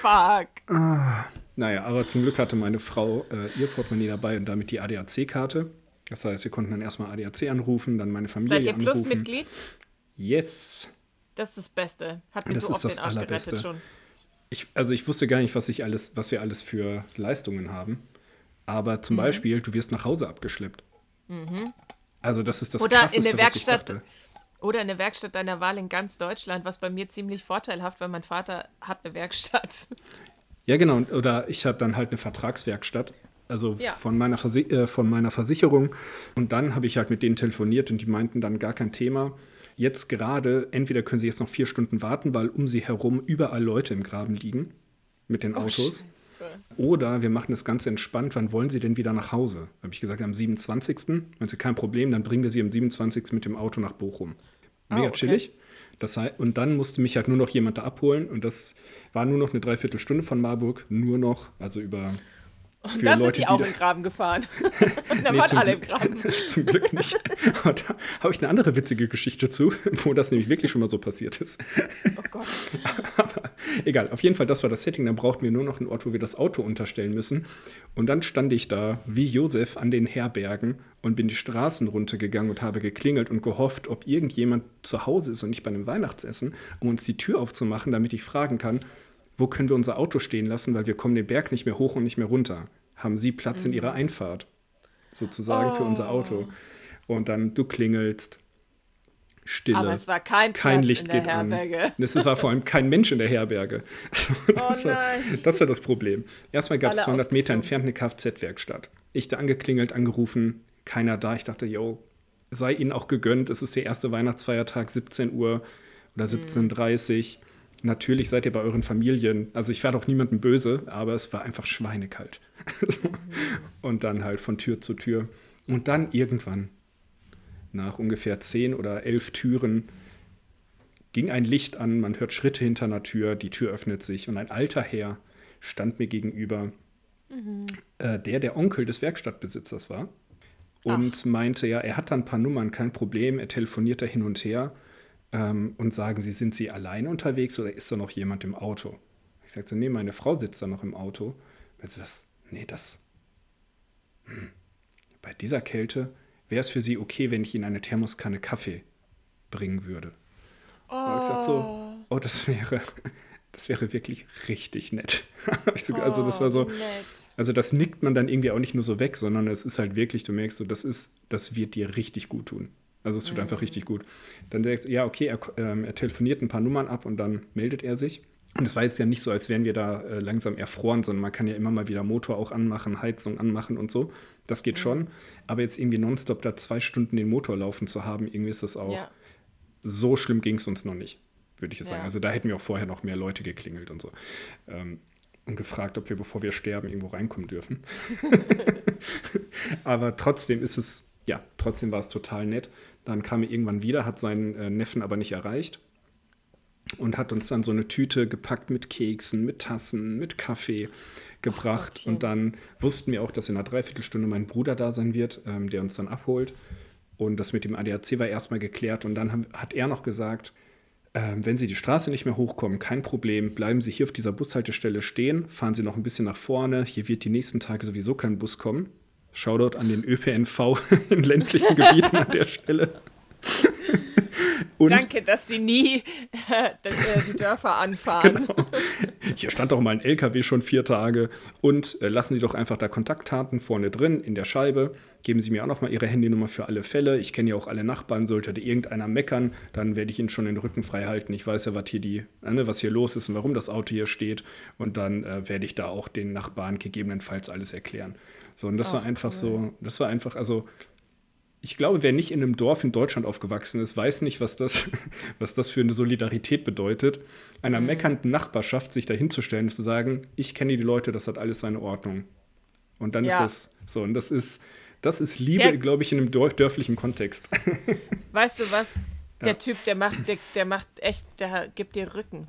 Fuck. Naja, aber zum Glück hatte meine Frau äh, ihr Portemonnaie dabei und damit die ADAC-Karte. Das heißt, wir konnten dann erstmal ADAC anrufen, dann meine Familie Seid ihr anrufen. Plusmitglied? Yes. Das ist das Beste. Hat mir Das so ist oft das den Arsch gerettet schon. Ich, also ich wusste gar nicht, was, ich alles, was wir alles für Leistungen haben. Aber Mhm. zum Beispiel, du wirst nach Hause abgeschleppt. Also das ist das Oder in Krasseste, der was ich Werkstatt. Oder in der Werkstatt deiner Wahl in ganz Deutschland, was bei mir ziemlich vorteilhaft, weil mein Vater hat eine Werkstatt. Ja, genau. Oder ich habe dann halt eine Vertragswerkstatt, also Ja. von, meiner Versi äh, von meiner Versicherung. Und dann habe ich halt mit denen telefoniert und die meinten dann gar kein Thema. Jetzt gerade, entweder können sie jetzt noch vier Stunden warten, weil um sie herum überall Leute im Graben liegen mit den Autos. Oder wir machen das Ganze entspannt. Wann wollen Sie denn wieder nach Hause? Habe ich gesagt, am 27. Wenn Sie kein Problem, dann bringen wir Sie am 27. mit dem Auto nach Bochum. Mega Oh, okay. chillig. Das heißt, und dann musste mich halt nur noch jemand da abholen. Und das war nur noch eine Dreiviertelstunde von Marburg. Nur noch, also über. Und für dann Leute, sind die auch da- im Graben gefahren. Und dann Nee, waren alle im Graben. Zum Glück nicht. Aber da habe ich eine andere witzige Geschichte zu, wo das nämlich wirklich schon mal so passiert ist. Oh Gott. Aber egal, auf jeden Fall, das war das Setting. Dann brauchten wir nur noch einen Ort, wo wir das Auto unterstellen müssen. Und dann stand ich da wie Josef an den Herbergen und bin die Straßen runtergegangen und habe geklingelt und gehofft, ob irgendjemand zu Hause ist und nicht bei einem Weihnachtsessen, um uns die Tür aufzumachen, damit ich fragen kann, wo können wir unser Auto stehen lassen, weil wir kommen den Berg nicht mehr hoch und nicht mehr runter. Haben Sie Platz in Ihrer Einfahrt? Sozusagen für unser Auto. Und dann du klingelst. Stille. Aber es war kein kein Platz Licht in der geht an. Herberge. Es war vor allem kein Mensch in der Herberge. Das, Oh war, nein. das war das Problem. Erstmal gab es Alle 200 Meter entfernt eine Kfz-Werkstatt. Ich da angeklingelt, angerufen, keiner da. Ich dachte, yo, sei Ihnen auch gegönnt. Es ist der erste Weihnachtsfeiertag, 17 Uhr oder 17.30 Uhr. Natürlich seid ihr bei euren Familien. Also ich war doch niemandem böse, aber es war einfach schweinekalt. Und dann halt von Tür zu Tür. Und dann irgendwann, nach ungefähr 10 oder 11 Türen, ging ein Licht an, man hört Schritte hinter einer Tür, die Tür öffnet sich und ein alter Herr stand mir gegenüber, äh, der der Onkel des Werkstattbesitzers war und meinte, ja, er hat da ein paar Nummern, kein Problem, er telefoniert da hin und her ähm, und sagen Sie, sind Sie allein unterwegs oder ist da noch jemand im Auto? Ich sagte, nee, meine Frau sitzt da noch im Auto. Also das, nee, das, hm. bei dieser Kälte wäre es für Sie okay, wenn ich Ihnen eine Thermoskanne Kaffee bringen würde. Und ich gesagt so, oh, das wäre, das wäre wirklich richtig nett. So, also das war so, Oh, nett. also das nickt man dann irgendwie auch nicht nur so weg, sondern es ist halt wirklich, du merkst so, das ist, das wird dir richtig gut tun. Also es tut einfach richtig gut. Dann denkst du, ja, okay, er, ähm, er telefoniert ein paar Nummern ab und dann meldet er sich. Und es war jetzt ja nicht so, als wären wir da äh, langsam erfroren, sondern man kann ja immer mal wieder Motor auch anmachen, Heizung anmachen und so. Das geht schon. Aber jetzt irgendwie nonstop da zwei Stunden den Motor laufen zu haben, irgendwie ist das auch Ja. so schlimm ging es uns noch nicht, würde ich jetzt sagen. Ja. Also da hätten wir auch vorher noch mehr Leute geklingelt und so. Ähm, und gefragt, ob wir, bevor wir sterben, irgendwo reinkommen dürfen. aber trotzdem ist es, ja, trotzdem war es total nett. Dann kam er irgendwann wieder, hat seinen äh, Neffen aber nicht erreicht und hat uns dann so eine Tüte gepackt mit Keksen, mit Tassen, mit Kaffee gebracht. Gottchen. und dann wussten wir auch, dass in einer Dreiviertelstunde mein Bruder da sein wird, ähm, der uns dann abholt. Und das mit dem ADAC war erstmal geklärt. Und dann haben, hat er noch gesagt, ähm, wenn Sie die Straße nicht mehr hochkommen, kein Problem, bleiben Sie hier auf dieser Bushaltestelle stehen, fahren Sie noch ein bisschen nach vorne. Hier wird die nächsten Tage sowieso kein Bus kommen. Shoutout an den ÖPNV in ländlichen Gebieten an der Stelle. Und Danke, dass sie nie äh, äh, die Dörfer anfahren. Genau. Hier stand doch mal ein LKW schon vier Tage. Und äh, lassen Sie doch einfach da Kontaktdaten vorne drin in der Scheibe. Geben Sie mir auch noch mal Ihre Handynummer für alle Fälle. Ich kenne ja auch alle Nachbarn. Sollte da irgendeiner meckern, dann werde ich Ihnen schon den Rücken frei halten. Ich weiß ja, was hier, die, ne, was hier los ist und warum das Auto hier steht. Und dann äh, werde ich da auch den Nachbarn gegebenenfalls alles erklären. So, und das war einfach so, das war einfach, also ich glaube, wer nicht in einem Dorf in Deutschland aufgewachsen ist, weiß nicht, was das, was das für eine Solidarität bedeutet, einer Mhm. meckernden Nachbarschaft sich dahinzustellen und zu sagen, ich kenne die Leute, das hat alles seine Ordnung. Und dann Ja. ist das so. Und das ist, das ist Liebe, glaube ich, in einem dörflichen Kontext. Weißt du was? Der Ja. Typ, der macht, der, der macht echt, der gibt dir Rücken.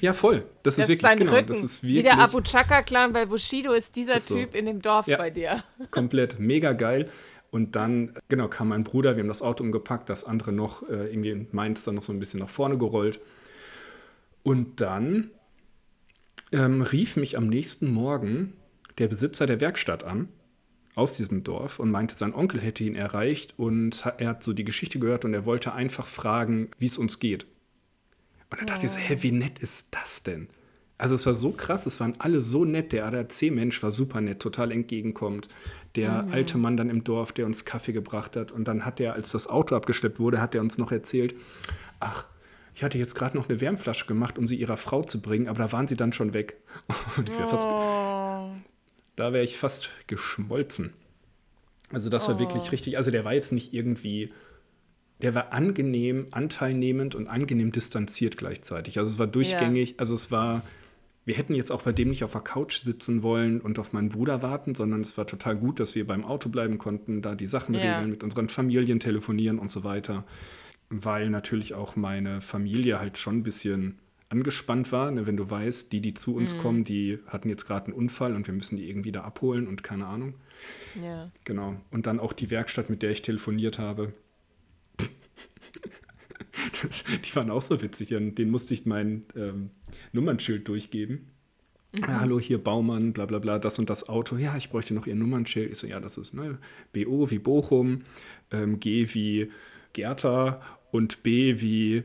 Ja, voll. Das, Das ist wirklich genau. Rücken. Das ist Wie wirklich der Abu Chaka-Clan bei Bushido ist dieser Ist so. Typ in dem Dorf Ja. bei dir. komplett mega geil. Und dann, genau, kam mein Bruder, wir haben das Auto umgepackt, das andere noch, äh, irgendwie meins dann noch so ein bisschen nach vorne gerollt. Und dann ähm, rief mich am nächsten Morgen der Besitzer der Werkstatt an, aus diesem Dorf, und meinte, sein Onkel hätte ihn erreicht und er hat so die Geschichte gehört und er wollte einfach fragen, wie es uns geht. Und dann dachte ich so, hä, wie nett ist das denn? Also es war so krass, es waren alle so nett. Der ADAC-Mensch war super nett, total entgegenkommend. Der Mhm. alte Mann dann im Dorf, der uns Kaffee gebracht hat. Und dann hat er, als das Auto abgeschleppt wurde, hat er uns noch erzählt, ach, ich hatte jetzt gerade noch eine Wärmflasche gemacht, um sie ihrer Frau zu bringen, aber da waren sie dann schon weg. Und ich wär fast, Oh, da wäre ich fast geschmolzen. Also das war Oh. wirklich richtig. Also der war jetzt nicht irgendwie, der war angenehm, anteilnehmend und angenehm distanziert gleichzeitig. Also es war durchgängig. Also es war, wir hätten jetzt auch bei dem nicht auf der Couch sitzen wollen und auf meinen Bruder warten, sondern es war total gut, dass wir beim Auto bleiben konnten, da die Sachen Ja. regeln, mit unseren Familien telefonieren und so weiter. Weil natürlich auch meine Familie halt schon ein bisschen angespannt war, ne, wenn du weißt, die, die zu uns kommen, die hatten jetzt gerade einen Unfall und wir müssen die irgendwie da abholen und keine Ahnung. ja. Genau. Und dann auch die Werkstatt, mit der ich telefoniert habe. Das, die waren auch so witzig. Den, den musste ich mein ähm, Nummernschild durchgeben. Ja, hallo, hier Baumann, bla bla bla, das und das Auto. Ja, ich bräuchte noch Ihr Nummernschild. Ich so, ja, das ist ne, BO wie Bochum, ähm, G wie Gerta und B wie,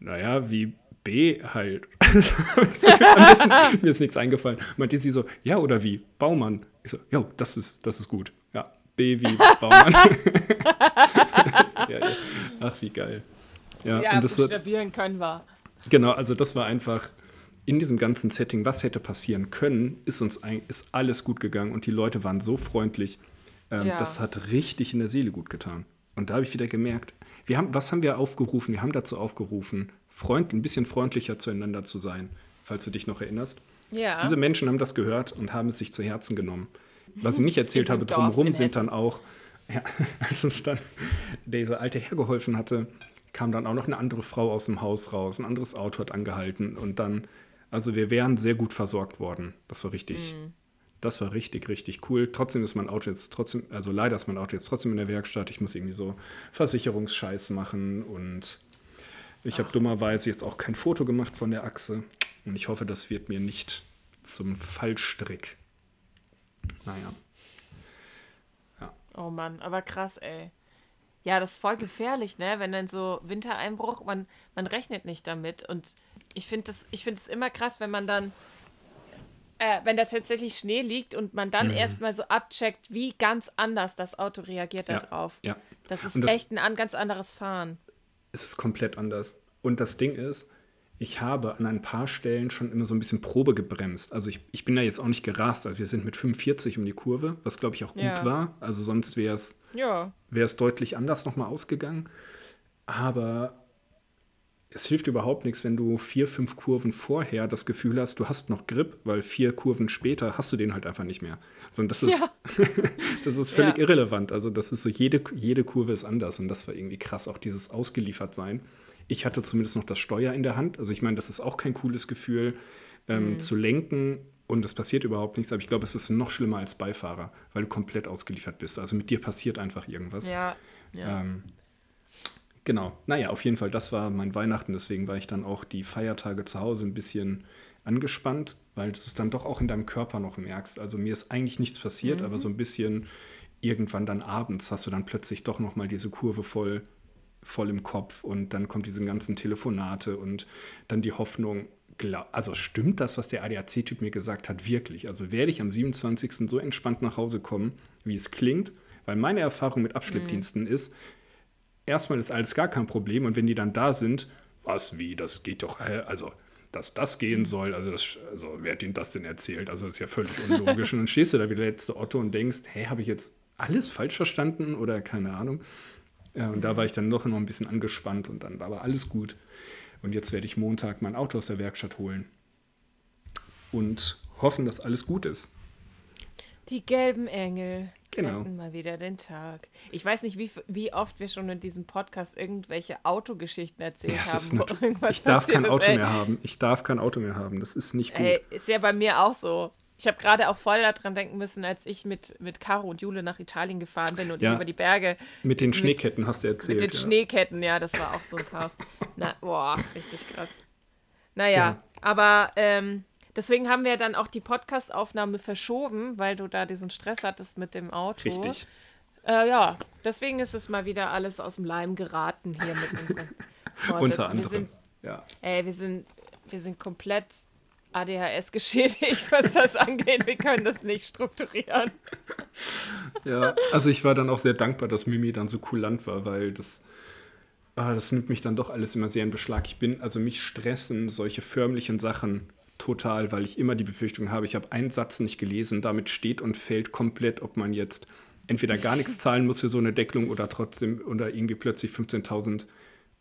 naja, wie B halt. so, besten, mir ist nichts eingefallen. Meinte sie so, ja, oder wie Baumann. Ich so, jo, das ist, das ist gut. Ja, B wie Baumann. ja, ja. Ach, wie geil. Ja, Ja, und das buchstabieren können wir. Genau, also das war einfach in diesem ganzen Setting, was hätte passieren können, ist uns ein, ist alles gut gegangen und die Leute waren so freundlich. Ähm, Ja. Das hat richtig in der Seele gut getan. Und da habe ich wieder gemerkt, wir haben, was haben wir aufgerufen? Wir haben dazu aufgerufen, freund, ein bisschen freundlicher zueinander zu sein, falls du dich noch erinnerst. Ja. Diese Menschen haben das gehört und haben es sich zu Herzen genommen. Was ich nicht erzählt habe, drumherum in sind dann auch, ja, als uns dann dieser alte Herr geholfen hatte, kam dann auch noch eine andere Frau aus dem Haus raus, ein anderes Auto hat angehalten und dann, also wir wären sehr gut versorgt worden. Das war richtig, Mhm. das war richtig, richtig cool. Trotzdem ist mein Auto jetzt trotzdem, also leider ist mein Auto jetzt trotzdem in der Werkstatt. Ich muss irgendwie so Versicherungsscheiß machen und ich habe dummerweise jetzt auch kein Foto gemacht von der Achse und ich hoffe, das wird mir nicht zum Fallstrick. Naja. Oh Mann, aber krass, ey. Ja, das ist voll gefährlich, ne? Wenn dann so Wintereinbruch, man, man rechnet nicht damit. Und ich finde es ich find's immer krass, wenn man dann, äh, wenn da tatsächlich Schnee liegt und man dann erstmal so abcheckt, wie ganz anders das Auto reagiert Ja, darauf. ja. Das ist das- echt ein an, ganz anderes Fahren. es ist komplett anders. Und das Ding ist, ich habe an ein paar Stellen schon immer so ein bisschen Probe gebremst. Also ich, ich bin da jetzt auch nicht gerast. Also wir sind mit 45 um die Kurve, was glaube ich auch gut Ja. war. Also sonst wäre es Ja. wäre es deutlich anders nochmal ausgegangen. Aber es hilft überhaupt nichts, wenn du vier, fünf Kurven vorher das Gefühl hast, du hast noch Grip, weil vier Kurven später hast du den halt einfach nicht mehr. Sondern das ist, das ist völlig Ja. irrelevant. Also das ist so, jede, jede Kurve ist anders und das war irgendwie krass, auch dieses Ausgeliefertsein. Ich hatte zumindest noch das Steuer in der Hand. Also ich meine, das ist auch kein cooles Gefühl, ähm, Mhm. zu lenken und es passiert überhaupt nichts. Aber ich glaube, es ist noch schlimmer als Beifahrer, weil du komplett ausgeliefert bist. Also mit dir passiert einfach irgendwas. Ja. ja. Ähm, genau. Naja, auf jeden Fall, das war mein Weihnachten. Deswegen war ich dann auch die Feiertage zu Hause ein bisschen angespannt, weil du es dann doch auch in deinem Körper noch merkst. Also mir ist eigentlich nichts passiert, aber so ein bisschen irgendwann dann abends hast du dann plötzlich doch noch mal diese Kurve voll, voll im Kopf und dann kommt diese ganzen Telefonate und dann die Hoffnung, also stimmt das, was der ADAC-Typ mir gesagt hat, wirklich? Also werde ich am 27. so entspannt nach Hause kommen, wie es klingt? Weil meine Erfahrung mit Abschleppdiensten ist, erstmal ist alles gar kein Problem und wenn die dann da sind, was, wie, das geht doch, also, dass das gehen soll, also, das, also wer hat ihnen das denn erzählt? Also, das ist ja völlig unlogisch. und dann stehst du da wie der letzte Otto und denkst, hä, habe ich jetzt alles falsch verstanden oder keine Ahnung? Ja, und da war ich dann noch ein bisschen angespannt und dann war aber alles gut. Und jetzt werde ich Montag mein Auto aus der Werkstatt holen und hoffen, dass alles gut ist. Die gelben Engel Genau. retten mal wieder den Tag. Ich weiß nicht, wie, wie oft wir schon in diesem Podcast irgendwelche Autogeschichten erzählt Ja, ist haben. irgendwas ich darf kein ist. Auto Ey, mehr haben. Ich darf kein Auto mehr haben. Das ist nicht gut. Ey, ist ja bei mir auch so. Ich habe gerade auch voll daran denken müssen, als ich mit, mit Caro und Jule nach Italien gefahren bin und Ja. über die Berge mit den Schneeketten hast du erzählt. mit den ja. Schneeketten, ja, das war auch so ein Chaos. Na, boah, richtig krass. Naja, Ja. aber ähm, deswegen haben wir dann auch die Podcast-Aufnahme verschoben, weil du da diesen Stress hattest mit dem Auto. Richtig. Äh, ja, deswegen ist es mal wieder alles aus dem Leim geraten hier mit unseren Vorsätzen. Unter Wir anderem. sind, Ja. ey, wir sind, wir sind komplett ADHS geschädigt, was das angeht. Wir können das nicht strukturieren. Ja, also ich war dann auch sehr dankbar, dass Mimi dann so kulant war, weil das, ah, das nimmt mich dann doch alles immer sehr in Beschlag. Ich bin, also mich stressen solche förmlichen Sachen total, weil ich immer die Befürchtung habe, ich habe einen Satz nicht gelesen, damit steht und fällt komplett, ob man jetzt entweder gar nichts zahlen muss für so eine Deckelung oder trotzdem oder irgendwie plötzlich 15.000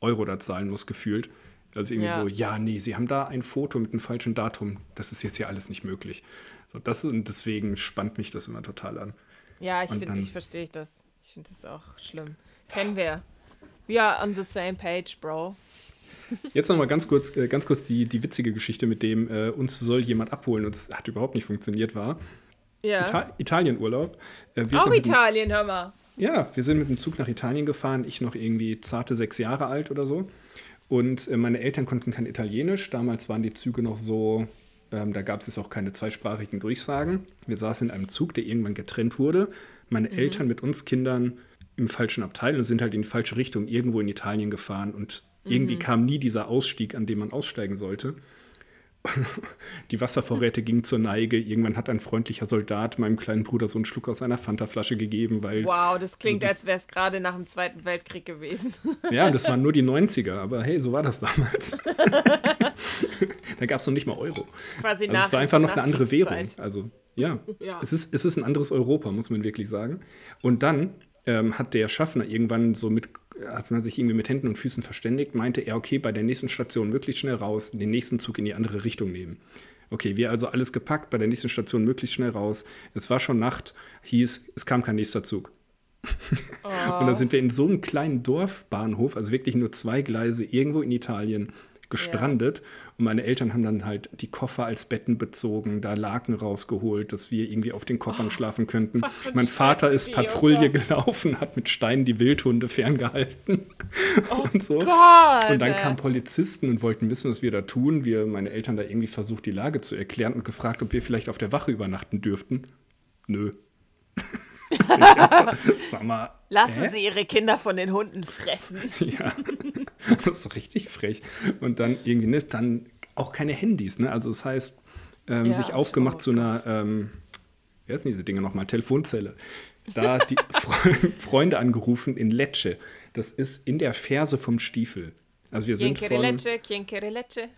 Euro da zahlen muss, gefühlt. Also irgendwie Ja. so, ja, nee, sie haben da ein Foto mit einem falschen Datum. Das ist jetzt hier alles nicht möglich. So, das, und deswegen spannt mich das immer total an. Ja, ich finde, ich verstehe das. Ich finde das auch schlimm. Kennen wir. We are on the same page, bro. Jetzt noch mal ganz kurz, äh, ganz kurz die, die witzige Geschichte, mit dem äh, uns soll jemand abholen und es hat überhaupt nicht funktioniert, war Ja. Ita Italienurlaub. Äh, auch Italien, hör mal. Ja, wir sind mit dem Zug nach Italien gefahren. Ich noch irgendwie zarte sechs Jahre alt oder so. Und äh, meine Eltern konnten kein Italienisch. Damals waren die Züge noch so, ähm, da gab es auch keine zweisprachigen Durchsagen. Wir saßen in einem Zug, der irgendwann getrennt wurde. Meine Eltern mit uns Kindern im falschen Abteil und sind halt in die falsche Richtung irgendwo in Italien gefahren. Und irgendwie kam nie dieser Ausstieg, an dem man aussteigen sollte. Die Wasservorräte gingen zur Neige. Irgendwann hat ein freundlicher Soldat meinem kleinen Bruder so einen Schluck aus einer Fanta-Flasche gegeben, weil Wow, das klingt, Also die- als wäre es gerade nach dem Zweiten Weltkrieg gewesen. Ja, das waren nur die 90er, aber hey, so war das damals. da gab es noch nicht mal Euro. Quasi Also nach es war einfach noch eine andere Währung. Also ja, Ja. Es, ist, es ist ein anderes Europa, muss man wirklich sagen. Und dann ähm, hat der Schaffner irgendwann so mit, hat man sich irgendwie mit Händen und Füßen verständigt, meinte er, okay, bei der nächsten Station möglichst schnell raus, den nächsten Zug in die andere Richtung nehmen. Okay, wir also alles gepackt, bei der nächsten Station möglichst schnell raus. Es war schon Nacht, hieß, es kam kein nächster Zug. Und da sind wir in so einem kleinen Dorfbahnhof, also wirklich nur zwei Gleise, irgendwo in Italien gestrandet. Und meine Eltern haben dann halt die Koffer als Betten bezogen, da Laken rausgeholt, dass wir irgendwie auf den Koffern schlafen könnten. Mein Vater ist Patrouille Junge. gelaufen, hat mit Steinen die Wildhunde ferngehalten. und so. Gott, Und dann kamen Polizisten und wollten wissen, was wir da tun. Wir, meine Eltern, da irgendwie versucht, die Lage zu erklären und gefragt, ob wir vielleicht auf der Wache übernachten dürften. Nö. Sag mal, Lassen hä? Sie Ihre Kinder von den Hunden fressen. Ja, das ist richtig frech. Und dann irgendwie, ne, dann auch keine Handys, ne? Also das heißt, ähm, Ja, sich aufgemacht zu einer, ähm, wie heißen diese Dinge nochmal, Telefonzelle. Da die Fre Freunde angerufen in Lecce. Das ist in der Ferse vom Stiefel. Also wir sind von, Chienkereleche, Chienkereleche.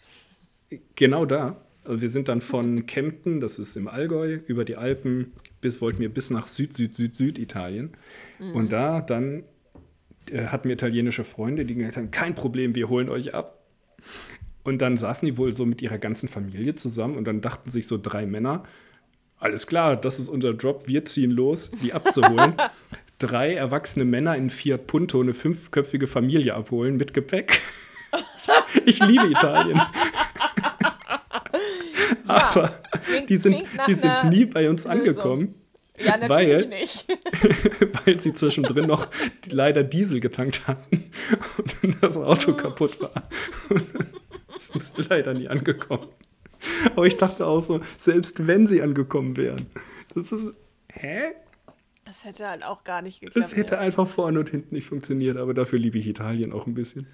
genau da. Also wir sind dann von Kempten, das ist im Allgäu, über die Alpen, bis wollten wir bis nach Süd, Süd, Süd, Süditalien. Und da dann hatten wir italienische Freunde, die gesagt haben, kein Problem, wir holen euch ab. Und dann saßen die wohl so mit ihrer ganzen Familie zusammen und dann dachten sich so drei Männer, alles klar, das ist unser Job, wir ziehen los, die abzuholen. drei erwachsene Männer in Fiat Punto eine fünfköpfige Familie abholen mit Gepäck. Ich liebe Italien. Aber Klingt- die sind, die sind nie bei uns Lösung. angekommen, Ja, natürlich Weil- nicht. weil sie zwischendrin noch leider Diesel getankt hatten und dann das Auto kaputt war. sind sie leider nie angekommen. Aber ich dachte auch so, selbst wenn sie angekommen wären, das ist. Hä? Das hätte halt auch gar nicht geklappt. Das hätte ja. einfach vorne und hinten nicht funktioniert, aber dafür liebe ich Italien auch ein bisschen.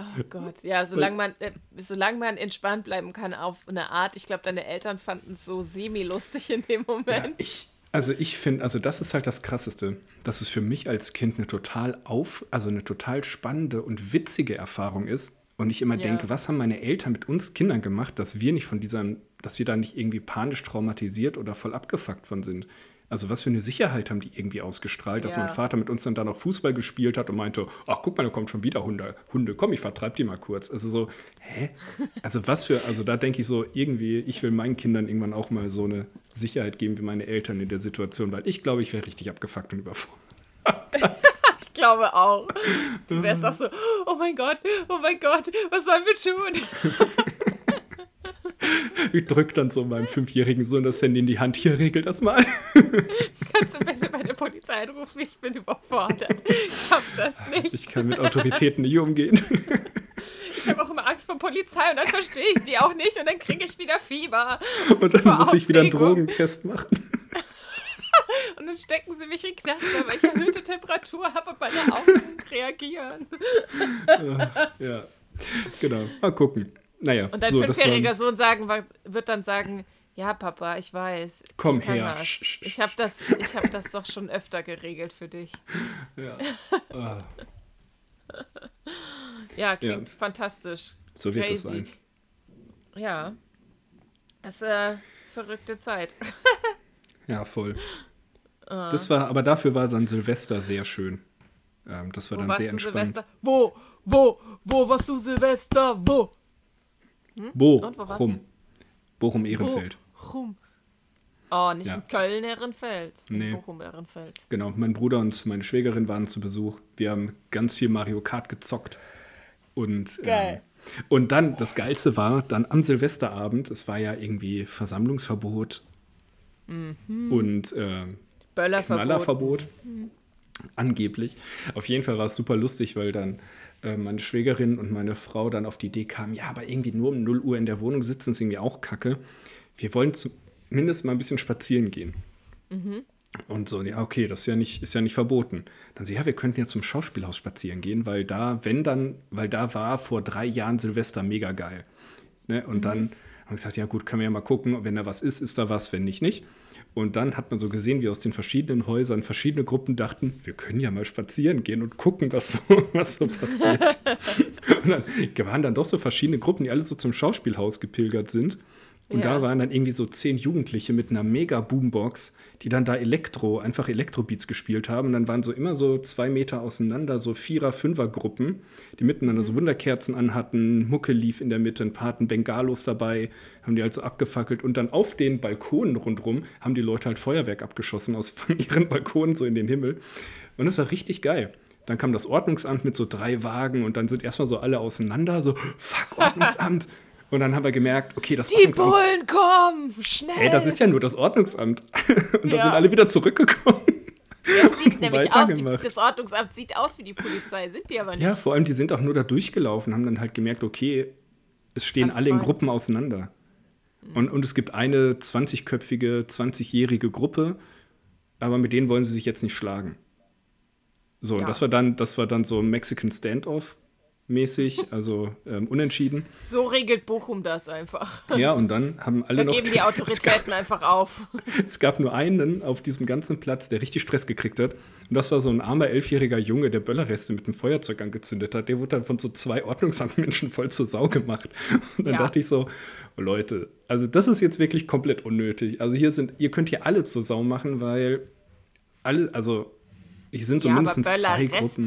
Oh Gott, ja, solange man, äh, solange man entspannt bleiben kann auf eine Art. Ich glaube, deine Eltern fanden es so semi-lustig in dem Moment. Ich, also ich finde, also das ist halt das Krasseste, dass es für mich als Kind eine total auf, also eine total spannende und witzige Erfahrung ist. Und ich immer Ja. denke, was haben meine Eltern mit uns Kindern gemacht, dass wir nicht von dieser, dass wir da nicht irgendwie panisch traumatisiert oder voll abgefuckt von sind. Also was für eine Sicherheit haben die irgendwie ausgestrahlt, dass Ja. mein Vater mit uns dann da noch Fußball gespielt hat und meinte, ach guck mal, da kommt schon wieder Hunde, Hunde, komm, ich vertreib die mal kurz. Also so, hä? Also was für, also da denke ich so, irgendwie, ich will meinen Kindern irgendwann auch mal so eine Sicherheit geben wie meine Eltern in der Situation, weil ich glaube, ich wäre richtig abgefuckt und überfordert. Ich glaube auch. Du wärst auch so, oh mein Gott, oh mein Gott, was sollen wir tun? Ich drücke dann so meinem fünfjährigen Sohn das Handy in die Hand, hier regel das mal. Kannst du bitte bei der Polizei anrufen? Ich bin überfordert. Ich schaff das nicht. Ich kann mit Autoritäten nicht umgehen. Ich habe auch immer Angst vor Polizei und dann verstehe ich die auch nicht und dann kriege ich wieder Fieber. Und dann Vor muss ich wieder einen Aufregung. Drogentest machen. Und dann stecken sie mich in den Knast, weil ich erhöhte Temperatur habe und meine Augen reagieren. Ja, genau. Mal gucken. Naja, Und dein so, das fünfjähriger Sohn sagen, wird dann sagen, ja, Papa, ich weiß. Komm ich her. Das. Ich habe das, ich hab das doch schon öfter geregelt für dich. Ja. Ah, Ja, klingt Ja. fantastisch. so wird das Crazy. sein. Ja. Das ist äh, verrückte Zeit. Ja, voll. Ah. Das war, aber dafür war dann Silvester sehr schön. Ähm, das war Wo dann sehr entspannt. Silvester? Wo? Wo? Wo warst du Silvester? Wo? Warst Bochum. Bochum Ehrenfeld. Bochum. Oh, nicht Ja. in Köln Ehrenfeld. In Nee. Bochum Ehrenfeld. Genau, mein Bruder und meine Schwägerin waren zu Besuch. Wir haben ganz viel Mario Kart gezockt. Und, Geil. Ähm, und dann, das Geilste war, dann am Silvesterabend, es war ja irgendwie Versammlungsverbot und ähm, Böllerverbot. Knallerverbot. Angeblich. Auf jeden Fall war es super lustig, weil dann äh, meine Schwägerin und meine Frau dann auf die Idee kamen, ja, aber irgendwie nur um 0 Uhr in der Wohnung sitzen ist irgendwie auch kacke. Wir wollen zumindest mal ein bisschen spazieren gehen. Und so, ja, okay, das ist ja nicht, ist ja nicht verboten. Dann so, ja, wir könnten ja zum Schauspielhaus spazieren gehen, weil da, wenn dann, weil da war vor drei Jahren Silvester mega geil. Ne? Und dann haben wir gesagt, ja gut, können wir ja mal gucken, wenn da was ist, ist da was, wenn nicht, nicht. Und dann hat man so gesehen, wie aus den verschiedenen Häusern verschiedene Gruppen dachten, wir können ja mal spazieren gehen und gucken, was so, was so passiert. und dann waren dann doch so verschiedene Gruppen, die alle so zum Schauspielhaus gepilgert sind. Und Ja. da waren dann irgendwie so zehn Jugendliche mit einer mega Boombox, die dann da Elektro, einfach Elektrobeats gespielt haben. Und dann waren so immer so zwei Meter auseinander, so Vierer-, Fünfer-Gruppen, die miteinander so Wunderkerzen anhatten. Mucke lief in der Mitte, ein paar hatten Bengalos dabei, haben die halt so abgefackelt. Und dann auf den Balkonen rundrum haben die Leute halt Feuerwerk abgeschossen aus von ihren Balkonen so in den Himmel. Und das war richtig geil. Dann kam das Ordnungsamt mit so drei Wagen und dann sind erstmal so alle auseinander, so, fuck, Ordnungsamt. Und dann haben wir gemerkt, okay, das Die Bullen kommen! Schnell! Ey, das ist ja nur das Ordnungsamt. Und dann Ja. sind alle wieder zurückgekommen. das sieht nämlich aus, die, das Ordnungsamt sieht aus wie die Polizei, sind die aber nicht. Ja, vor allem, die sind auch nur da durchgelaufen, haben dann halt gemerkt, okay, es stehen Alles alle in fein. Gruppen auseinander. Und, und es gibt eine 20-köpfige, 20-jährige Gruppe, aber mit denen wollen sie sich jetzt nicht schlagen. So, Ja. und das war dann, das war dann so Mexican Standoff mäßig, also ähm, unentschieden. So regelt Bochum das einfach. Ja, und dann haben alle Da noch. geben die es, gab, Autoritäten einfach auf. es gab nur einen auf diesem ganzen Platz, der richtig Stress gekriegt hat. Und das war so ein armer elfjähriger Junge, der Böllerreste mit einem Feuerzeug angezündet hat. Der wurde dann von so zwei Ordnungsamtmenschen voll zur Sau gemacht. Und dann Ja. dachte ich so, oh Leute, also das ist jetzt wirklich komplett unnötig. Also hier sind, ihr könnt hier alle zur Sau machen, weil alle, also hier sind so ja, aber mindestens zwei Gruppen.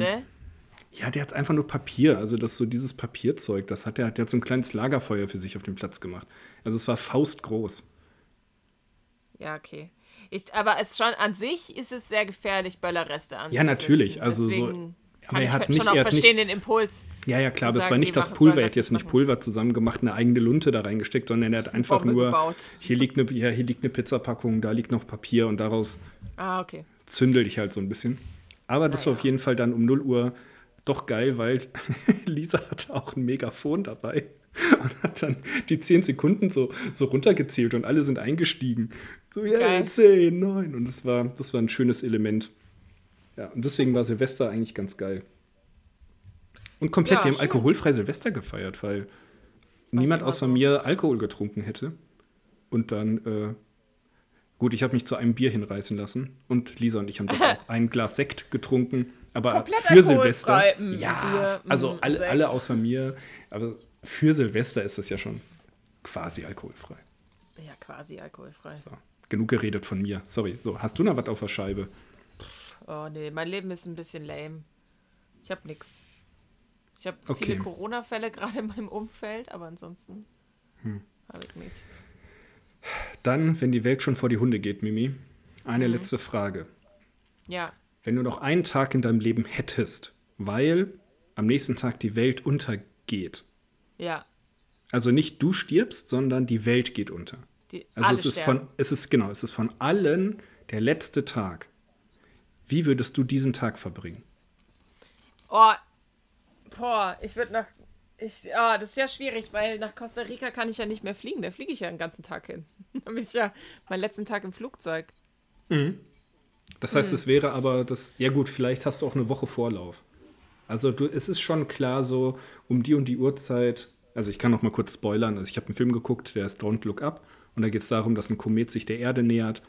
Ja, der hat einfach nur Papier, also das so dieses Papierzeug, das hat der, der hat so ein kleines Lagerfeuer für sich auf dem Platz gemacht. Also es war faustgroß. Ja, okay. Ich, aber es schon an sich ist es sehr gefährlich, Böllerreste anzuzünden. Ja, natürlich, also so- aber kann er ich hat halt nicht- schon auch er hat nicht- verstehen, den Impuls. Ja, ja, klar, aber es war nicht das Pulver. Er hat jetzt nicht. Pulver zusammengemacht, eine eigene Lunte da reingesteckt, sondern er hat einfach Bombe nur, gebaut. hier liegt, eine, ja, hier liegt eine Pizzapackung, da liegt noch Papier und daraus Ah, okay. zündel ich halt so ein bisschen. Aber das war Naja. auf jeden Fall dann um 0 Uhr doch geil, weil Lisa hatte auch ein Megafon dabei und hat dann die 10 Sekunden so, so runtergezählt und alle sind eingestiegen. So, ja, Geil. 10, 9. Und das war, das war ein schönes Element. Ja, und deswegen war Silvester eigentlich ganz geil. Und komplett, Ja, wir haben schön. alkoholfrei Silvester gefeiert, weil niemand außer mir Alkohol getrunken hätte. Und dann, äh, gut, ich habe mich zu einem Bier hinreißen lassen. Und Lisa und ich haben doch auch ein Glas Sekt getrunken. Aber Komplett für Silvester. mm, Ja, Bier, also mm, alle, Sekt. alle außer mir. Aber für Silvester ist das ja schon quasi alkoholfrei. Ja, quasi alkoholfrei. So, genug geredet von mir. Sorry. So, hast du noch was auf der Scheibe? Oh nee, mein Leben ist ein bisschen lame. Ich hab nix. Ich habe Okay. viele Corona-Fälle gerade in meinem Umfeld, aber ansonsten Hm. habe ich nichts. Dann, wenn die Welt schon vor die Hunde geht, Mimi, Mhm. eine letzte Frage. Ja, Wenn du noch einen Tag in deinem Leben hättest, weil am nächsten Tag die Welt untergeht. ja. Also nicht du stirbst, sondern die Welt geht unter. Die, Also es ist sterben. von, es ist genau, es ist von allen der letzte Tag. Wie würdest du diesen Tag verbringen? Oh, boah, ich würde nach. Ich, ah, das ist ja schwierig, weil nach Costa Rica kann ich ja nicht mehr fliegen. Da fliege ich ja den ganzen Tag hin. Da bin ich ja meinen letzten Tag im Flugzeug. Das heißt, es wäre aber das, ja gut, vielleicht hast du auch eine Woche Vorlauf. Also du, es ist schon klar so, um die und die Uhrzeit Also ich kann noch mal kurz spoilern. Also ich habe einen Film geguckt, der ist Don't Look Up. Und da geht es darum, dass ein Komet sich der Erde nähert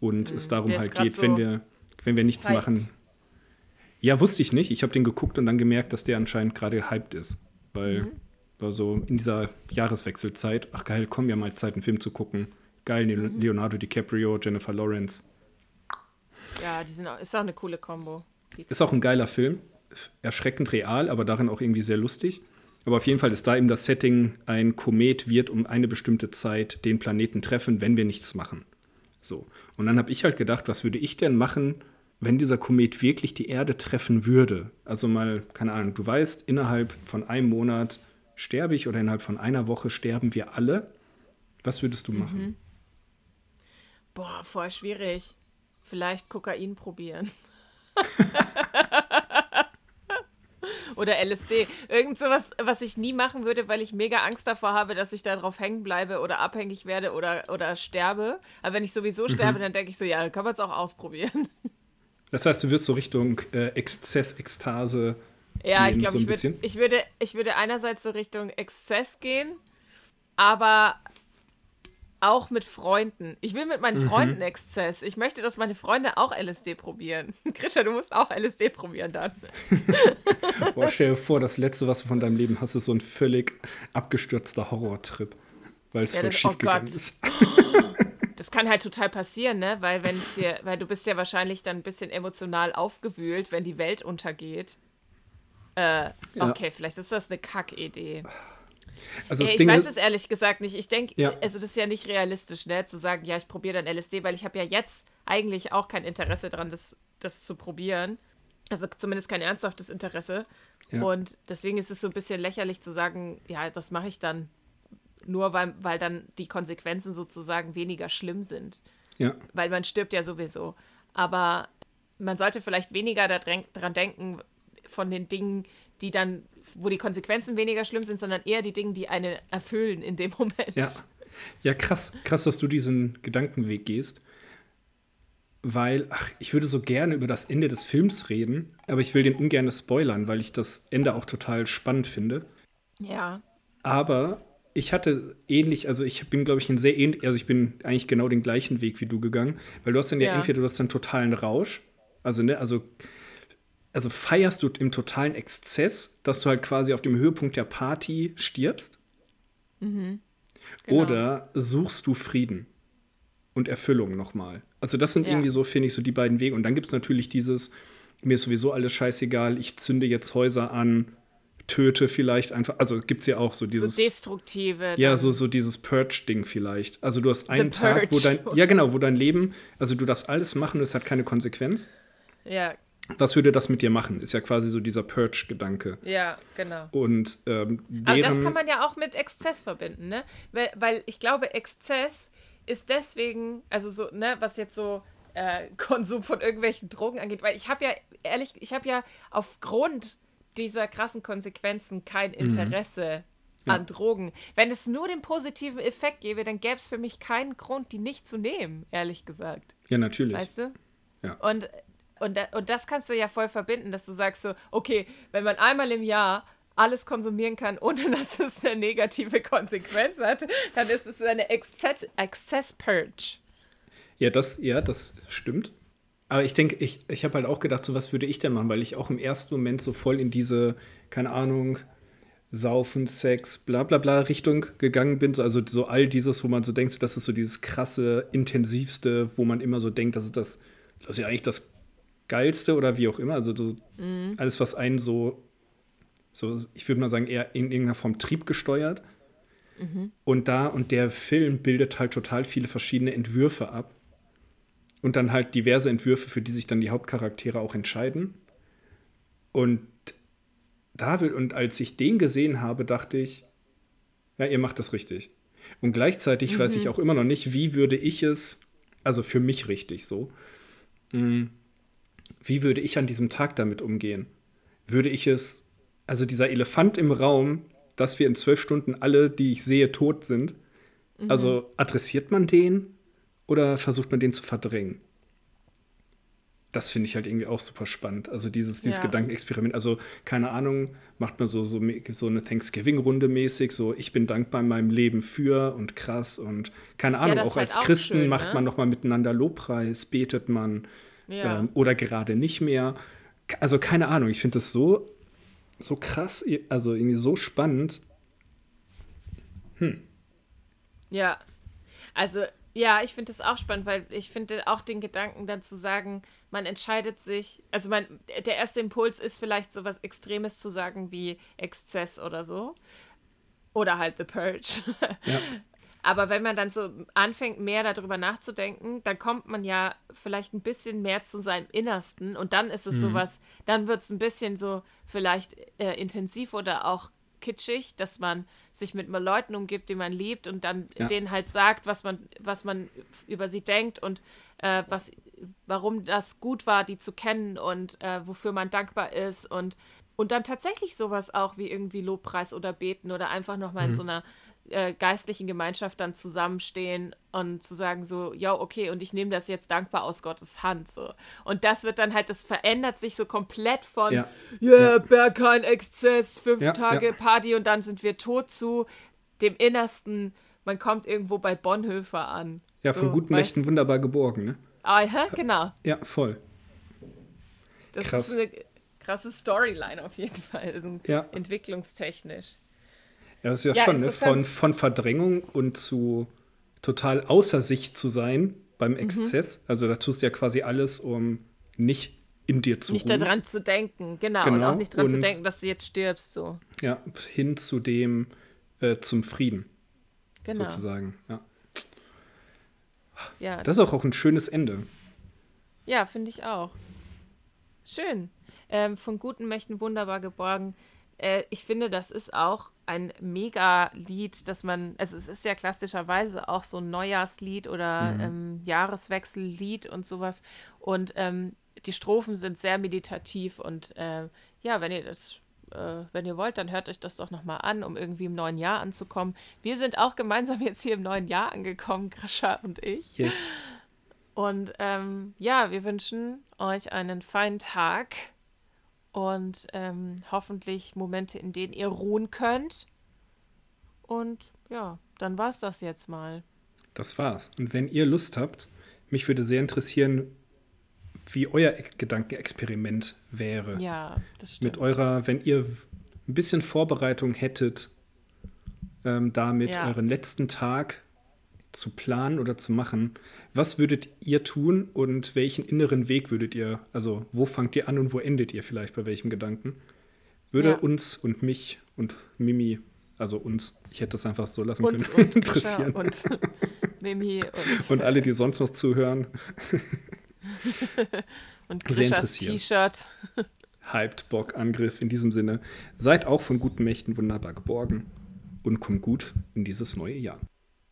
und es darum Mhm. der halt geht, wenn so wir, wenn wir nichts hyped. machen. Ja, wusste ich nicht. Ich habe den geguckt und dann gemerkt, dass der anscheinend gerade hyped ist. Weil Mhm. war so in dieser Jahreswechselzeit, ach geil, komm ja mal Zeit, einen Film zu gucken. Geil, Mhm. Leonardo DiCaprio, Jennifer Lawrence. Ja, die sind auch, ist auch eine coole Kombo. Ist auch ein geiler Film. Erschreckend real, aber darin auch irgendwie sehr lustig. Aber auf jeden Fall ist da eben das Setting, ein Komet wird um eine bestimmte Zeit den Planeten treffen, wenn wir nichts machen. So. Und dann habe ich halt gedacht, was würde ich denn machen, wenn dieser Komet wirklich die Erde treffen würde? Also mal, keine Ahnung, du weißt, innerhalb von einem Monat sterbe ich oder innerhalb von einer Woche sterben wir alle. Was würdest du machen? Boah, voll schwierig. Vielleicht Kokain probieren. Oder LSD. Irgend sowas, was ich nie machen würde, weil ich mega Angst davor habe, dass ich da drauf hängen bleibe oder abhängig werde oder, oder sterbe. Aber wenn ich sowieso sterbe, dann denke ich so, ja, dann kann man es auch ausprobieren. Das heißt, du wirst so Richtung äh, Exzess, Ekstase. Ja, ich gehen, glaube, so ich, würd, ich, würde, ich würde einerseits so Richtung Exzess gehen, aber auch mit Freunden. Ich will mit meinen Mhm. Freunden Exzess. Ich möchte, dass meine Freunde auch LSD probieren. Grisha, du musst auch LSD probieren dann. Boah, stell dir vor, das Letzte, was du von deinem Leben hast, ist so ein völlig abgestürzter Horrortrip. Weil es Ja, voll das- schief oh gegangen Gott. ist. Das kann halt total passieren, ne? Weil wenn es dir, weil du bist ja wahrscheinlich dann ein bisschen emotional aufgewühlt, wenn die Welt untergeht. Äh, Ja. okay, vielleicht ist das eine Kackidee. Also das ich Ding weiß es ehrlich gesagt nicht. Ich denke, Ja. also das ist ja nicht realistisch, ne, zu sagen, ja, ich probiere dann LSD, weil ich habe ja jetzt eigentlich auch kein Interesse daran, das, das zu probieren. Also zumindest kein ernsthaftes Interesse. Ja. Und deswegen ist es so ein bisschen lächerlich zu sagen, ja, das mache ich dann nur, weil, weil dann die Konsequenzen sozusagen weniger schlimm sind. ja, Weil man stirbt ja sowieso. Aber man sollte vielleicht weniger daran denken, von den Dingen, die dann, wo die Konsequenzen weniger schlimm sind, sondern eher die Dinge, die einen erfüllen in dem Moment. ja. Ja, krass, krass, dass du diesen Gedankenweg gehst. Weil, ach, ich würde so gerne über das Ende des Films reden, aber ich will den ungern spoilern, weil ich das Ende auch total spannend finde. Ja. Aber ich hatte ähnlich, also ich bin, glaube ich, ein sehr ähnlich, also ich bin eigentlich genau den gleichen Weg wie du gegangen, weil du hast dann ja, Ja. entweder du hast dann totalen Rausch, also ne, also also feierst du im totalen Exzess, dass du halt quasi auf dem Höhepunkt der Party stirbst, Genau. oder suchst du Frieden und Erfüllung nochmal. Also das sind Ja. irgendwie so, finde ich, so die beiden Wege. Und dann gibt es natürlich dieses, mir ist sowieso alles scheißegal, ich zünde jetzt Häuser an, töte vielleicht einfach, also gibt es ja auch so dieses... so destruktive. Ja, so, so dieses Purge-Ding vielleicht. Also du hast einen Tag, wo dein, ja genau, wo dein Leben, also du darfst alles machen, es hat keine Konsequenz. Ja, Was würde das mit dir machen? Ist ja quasi so dieser Purge-Gedanke. ja, genau. Und ähm, Aber das kann man ja auch mit Exzess verbinden, ne? Weil, weil ich glaube, Exzess ist deswegen, also so, ne, was jetzt so äh, Konsum von irgendwelchen Drogen angeht, weil ich habe ja, ehrlich, ich habe ja aufgrund dieser krassen Konsequenzen kein Interesse Ja. an Drogen. Wenn es nur den positiven Effekt gäbe, dann gäbe es für mich keinen Grund, die nicht zu nehmen, ehrlich gesagt. ja, natürlich. Weißt du? Ja. Und, und, und das kannst du ja voll verbinden, dass du sagst so, okay, wenn man einmal im Jahr alles konsumieren kann, ohne dass es eine negative Konsequenz hat, dann ist es eine Exzess- Exzess-Purge. Ja, das, ja, das stimmt. Aber ich denke, ich, ich habe halt auch gedacht, so was würde ich denn machen, weil ich auch im ersten Moment so voll in diese, keine Ahnung, Saufen, Sex, bla bla bla Richtung gegangen bin. So, also so all dieses, wo man so denkt, so, das ist so dieses krasse, intensivste, wo man immer so denkt, das ist das, das ist ja eigentlich das Geilste oder wie auch immer. Also so alles, was einen so, so, ich würde mal sagen, eher in irgendeiner Form triebgesteuert. Und da, und der Film bildet halt total viele verschiedene Entwürfe ab. Und dann halt diverse Entwürfe, für die sich dann die Hauptcharaktere auch entscheiden. Und da will, und als ich den gesehen habe, dachte ich, ja, ihr macht das richtig. Und gleichzeitig weiß ich auch immer noch nicht, wie würde ich es, also für mich richtig so, mh, wie würde ich an diesem Tag damit umgehen? Würde ich es, also dieser Elefant im Raum, dass wir in zwölf Stunden alle, die ich sehe, tot sind, also adressiert man den oder versucht man den zu verdrängen? das finde ich halt irgendwie auch super spannend. Also dieses, dieses Ja. Gedankenexperiment. Also, keine Ahnung, macht man so, so, so eine Thanksgiving-Runde mäßig, so ich bin dankbar in meinem Leben für und krass und keine Ahnung, das auch halt als auch Christen schön, macht ne? man nochmal miteinander Lobpreis, betet man Ja. ähm, oder gerade nicht mehr. Also keine Ahnung, ich finde das so, so krass, also irgendwie so spannend. Ja, also ja, ich finde das auch spannend, weil ich finde auch den Gedanken dann zu sagen, man entscheidet sich, also man, der erste Impuls ist vielleicht so was Extremes zu sagen wie Exzess oder so. Oder halt The Purge. Ja. Aber wenn man dann so anfängt, mehr darüber nachzudenken, dann kommt man ja vielleicht ein bisschen mehr zu seinem Innersten. Und dann ist es sowas, dann wird es ein bisschen so vielleicht äh, intensiv oder auch kitschig, dass man sich mit Leuten umgibt, die man liebt und dann Ja. denen halt sagt, was man, was man über sie denkt und äh, was, warum das gut war, die zu kennen und äh, wofür man dankbar ist. Und und dann tatsächlich sowas auch wie irgendwie Lobpreis oder Beten oder einfach nochmal in so einer äh, geistlichen Gemeinschaft dann zusammenstehen und zu sagen so, ja, okay, und ich nehme das jetzt dankbar aus Gottes Hand. So. Und das wird dann halt, das verändert sich so komplett von, Ja. ja, Ja. Berghain, Exzess, fünf Ja, Tage ja. Party und dann sind wir tot zu dem Innersten, man kommt irgendwo bei Bonhoeffer an. Ja, so, von guten weißt- Mächten wunderbar geborgen, ne? Ah, ja, genau. Ja, voll. Das Krass. ist eine krasse Storyline auf jeden Fall. Ja. entwicklungstechnisch. Ja, das ist ja, Ja, schon, ne? Von, von Verdrängung und zu total außer sich zu sein Mhm. beim Exzess. Also da tust du ja quasi alles, um nicht in dir zu Nicht ruhen. daran zu denken, genau. Und Genau, auch nicht daran zu und- denken, dass du jetzt stirbst, so. Ja, hin zu dem, äh, zum Frieden, Genau. sozusagen. Ja. Ja, Das ist auch, auch ein schönes Ende. ja finde ich auch. Schön. Ähm, von guten Mächten wunderbar geborgen. Äh, ich finde, das ist auch ein Mega-Lied, dass man, also es ist ja klassischerweise auch so ein Neujahrslied oder ähm, Jahreswechsellied und sowas. Und ähm, die Strophen sind sehr meditativ und äh, ja, wenn ihr das äh, wenn ihr wollt, dann hört euch das doch nochmal an, um irgendwie im neuen Jahr anzukommen. Wir sind auch gemeinsam jetzt hier im neuen Jahr angekommen, Grascha und ich. Yes. Und ähm, ja, wir wünschen euch einen feinen Tag und ähm, hoffentlich Momente, in denen ihr ruhen könnt. Und ja, dann war's das jetzt mal. Das war's. Und wenn ihr Lust habt, mich würde sehr interessieren, wie euer Gedankenexperiment wäre. Ja, das mit stimmt. eurer, wenn ihr ein bisschen Vorbereitung hättet, ähm, damit Ja. euren letzten Tag zu planen oder zu machen, was würdet ihr tun und welchen inneren Weg würdet ihr, also wo fangt ihr an und wo endet ihr vielleicht bei welchem Gedanken? Würde Ja. uns und mich und Mimi, also uns, ich hätte das einfach so lassen uns können, und interessieren. und Mimi und, Und alle, die sonst noch zuhören, und Grishas. T-Shirt. hyped, Bock, Angriff in diesem Sinne. Seid auch von guten Mächten wunderbar geborgen und kommt gut in dieses neue Jahr.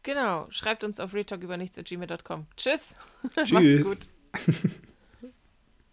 Genau, schreibt uns auf retalkübernichts.gmail.com. Tschüss. Tschüss. Macht's gut.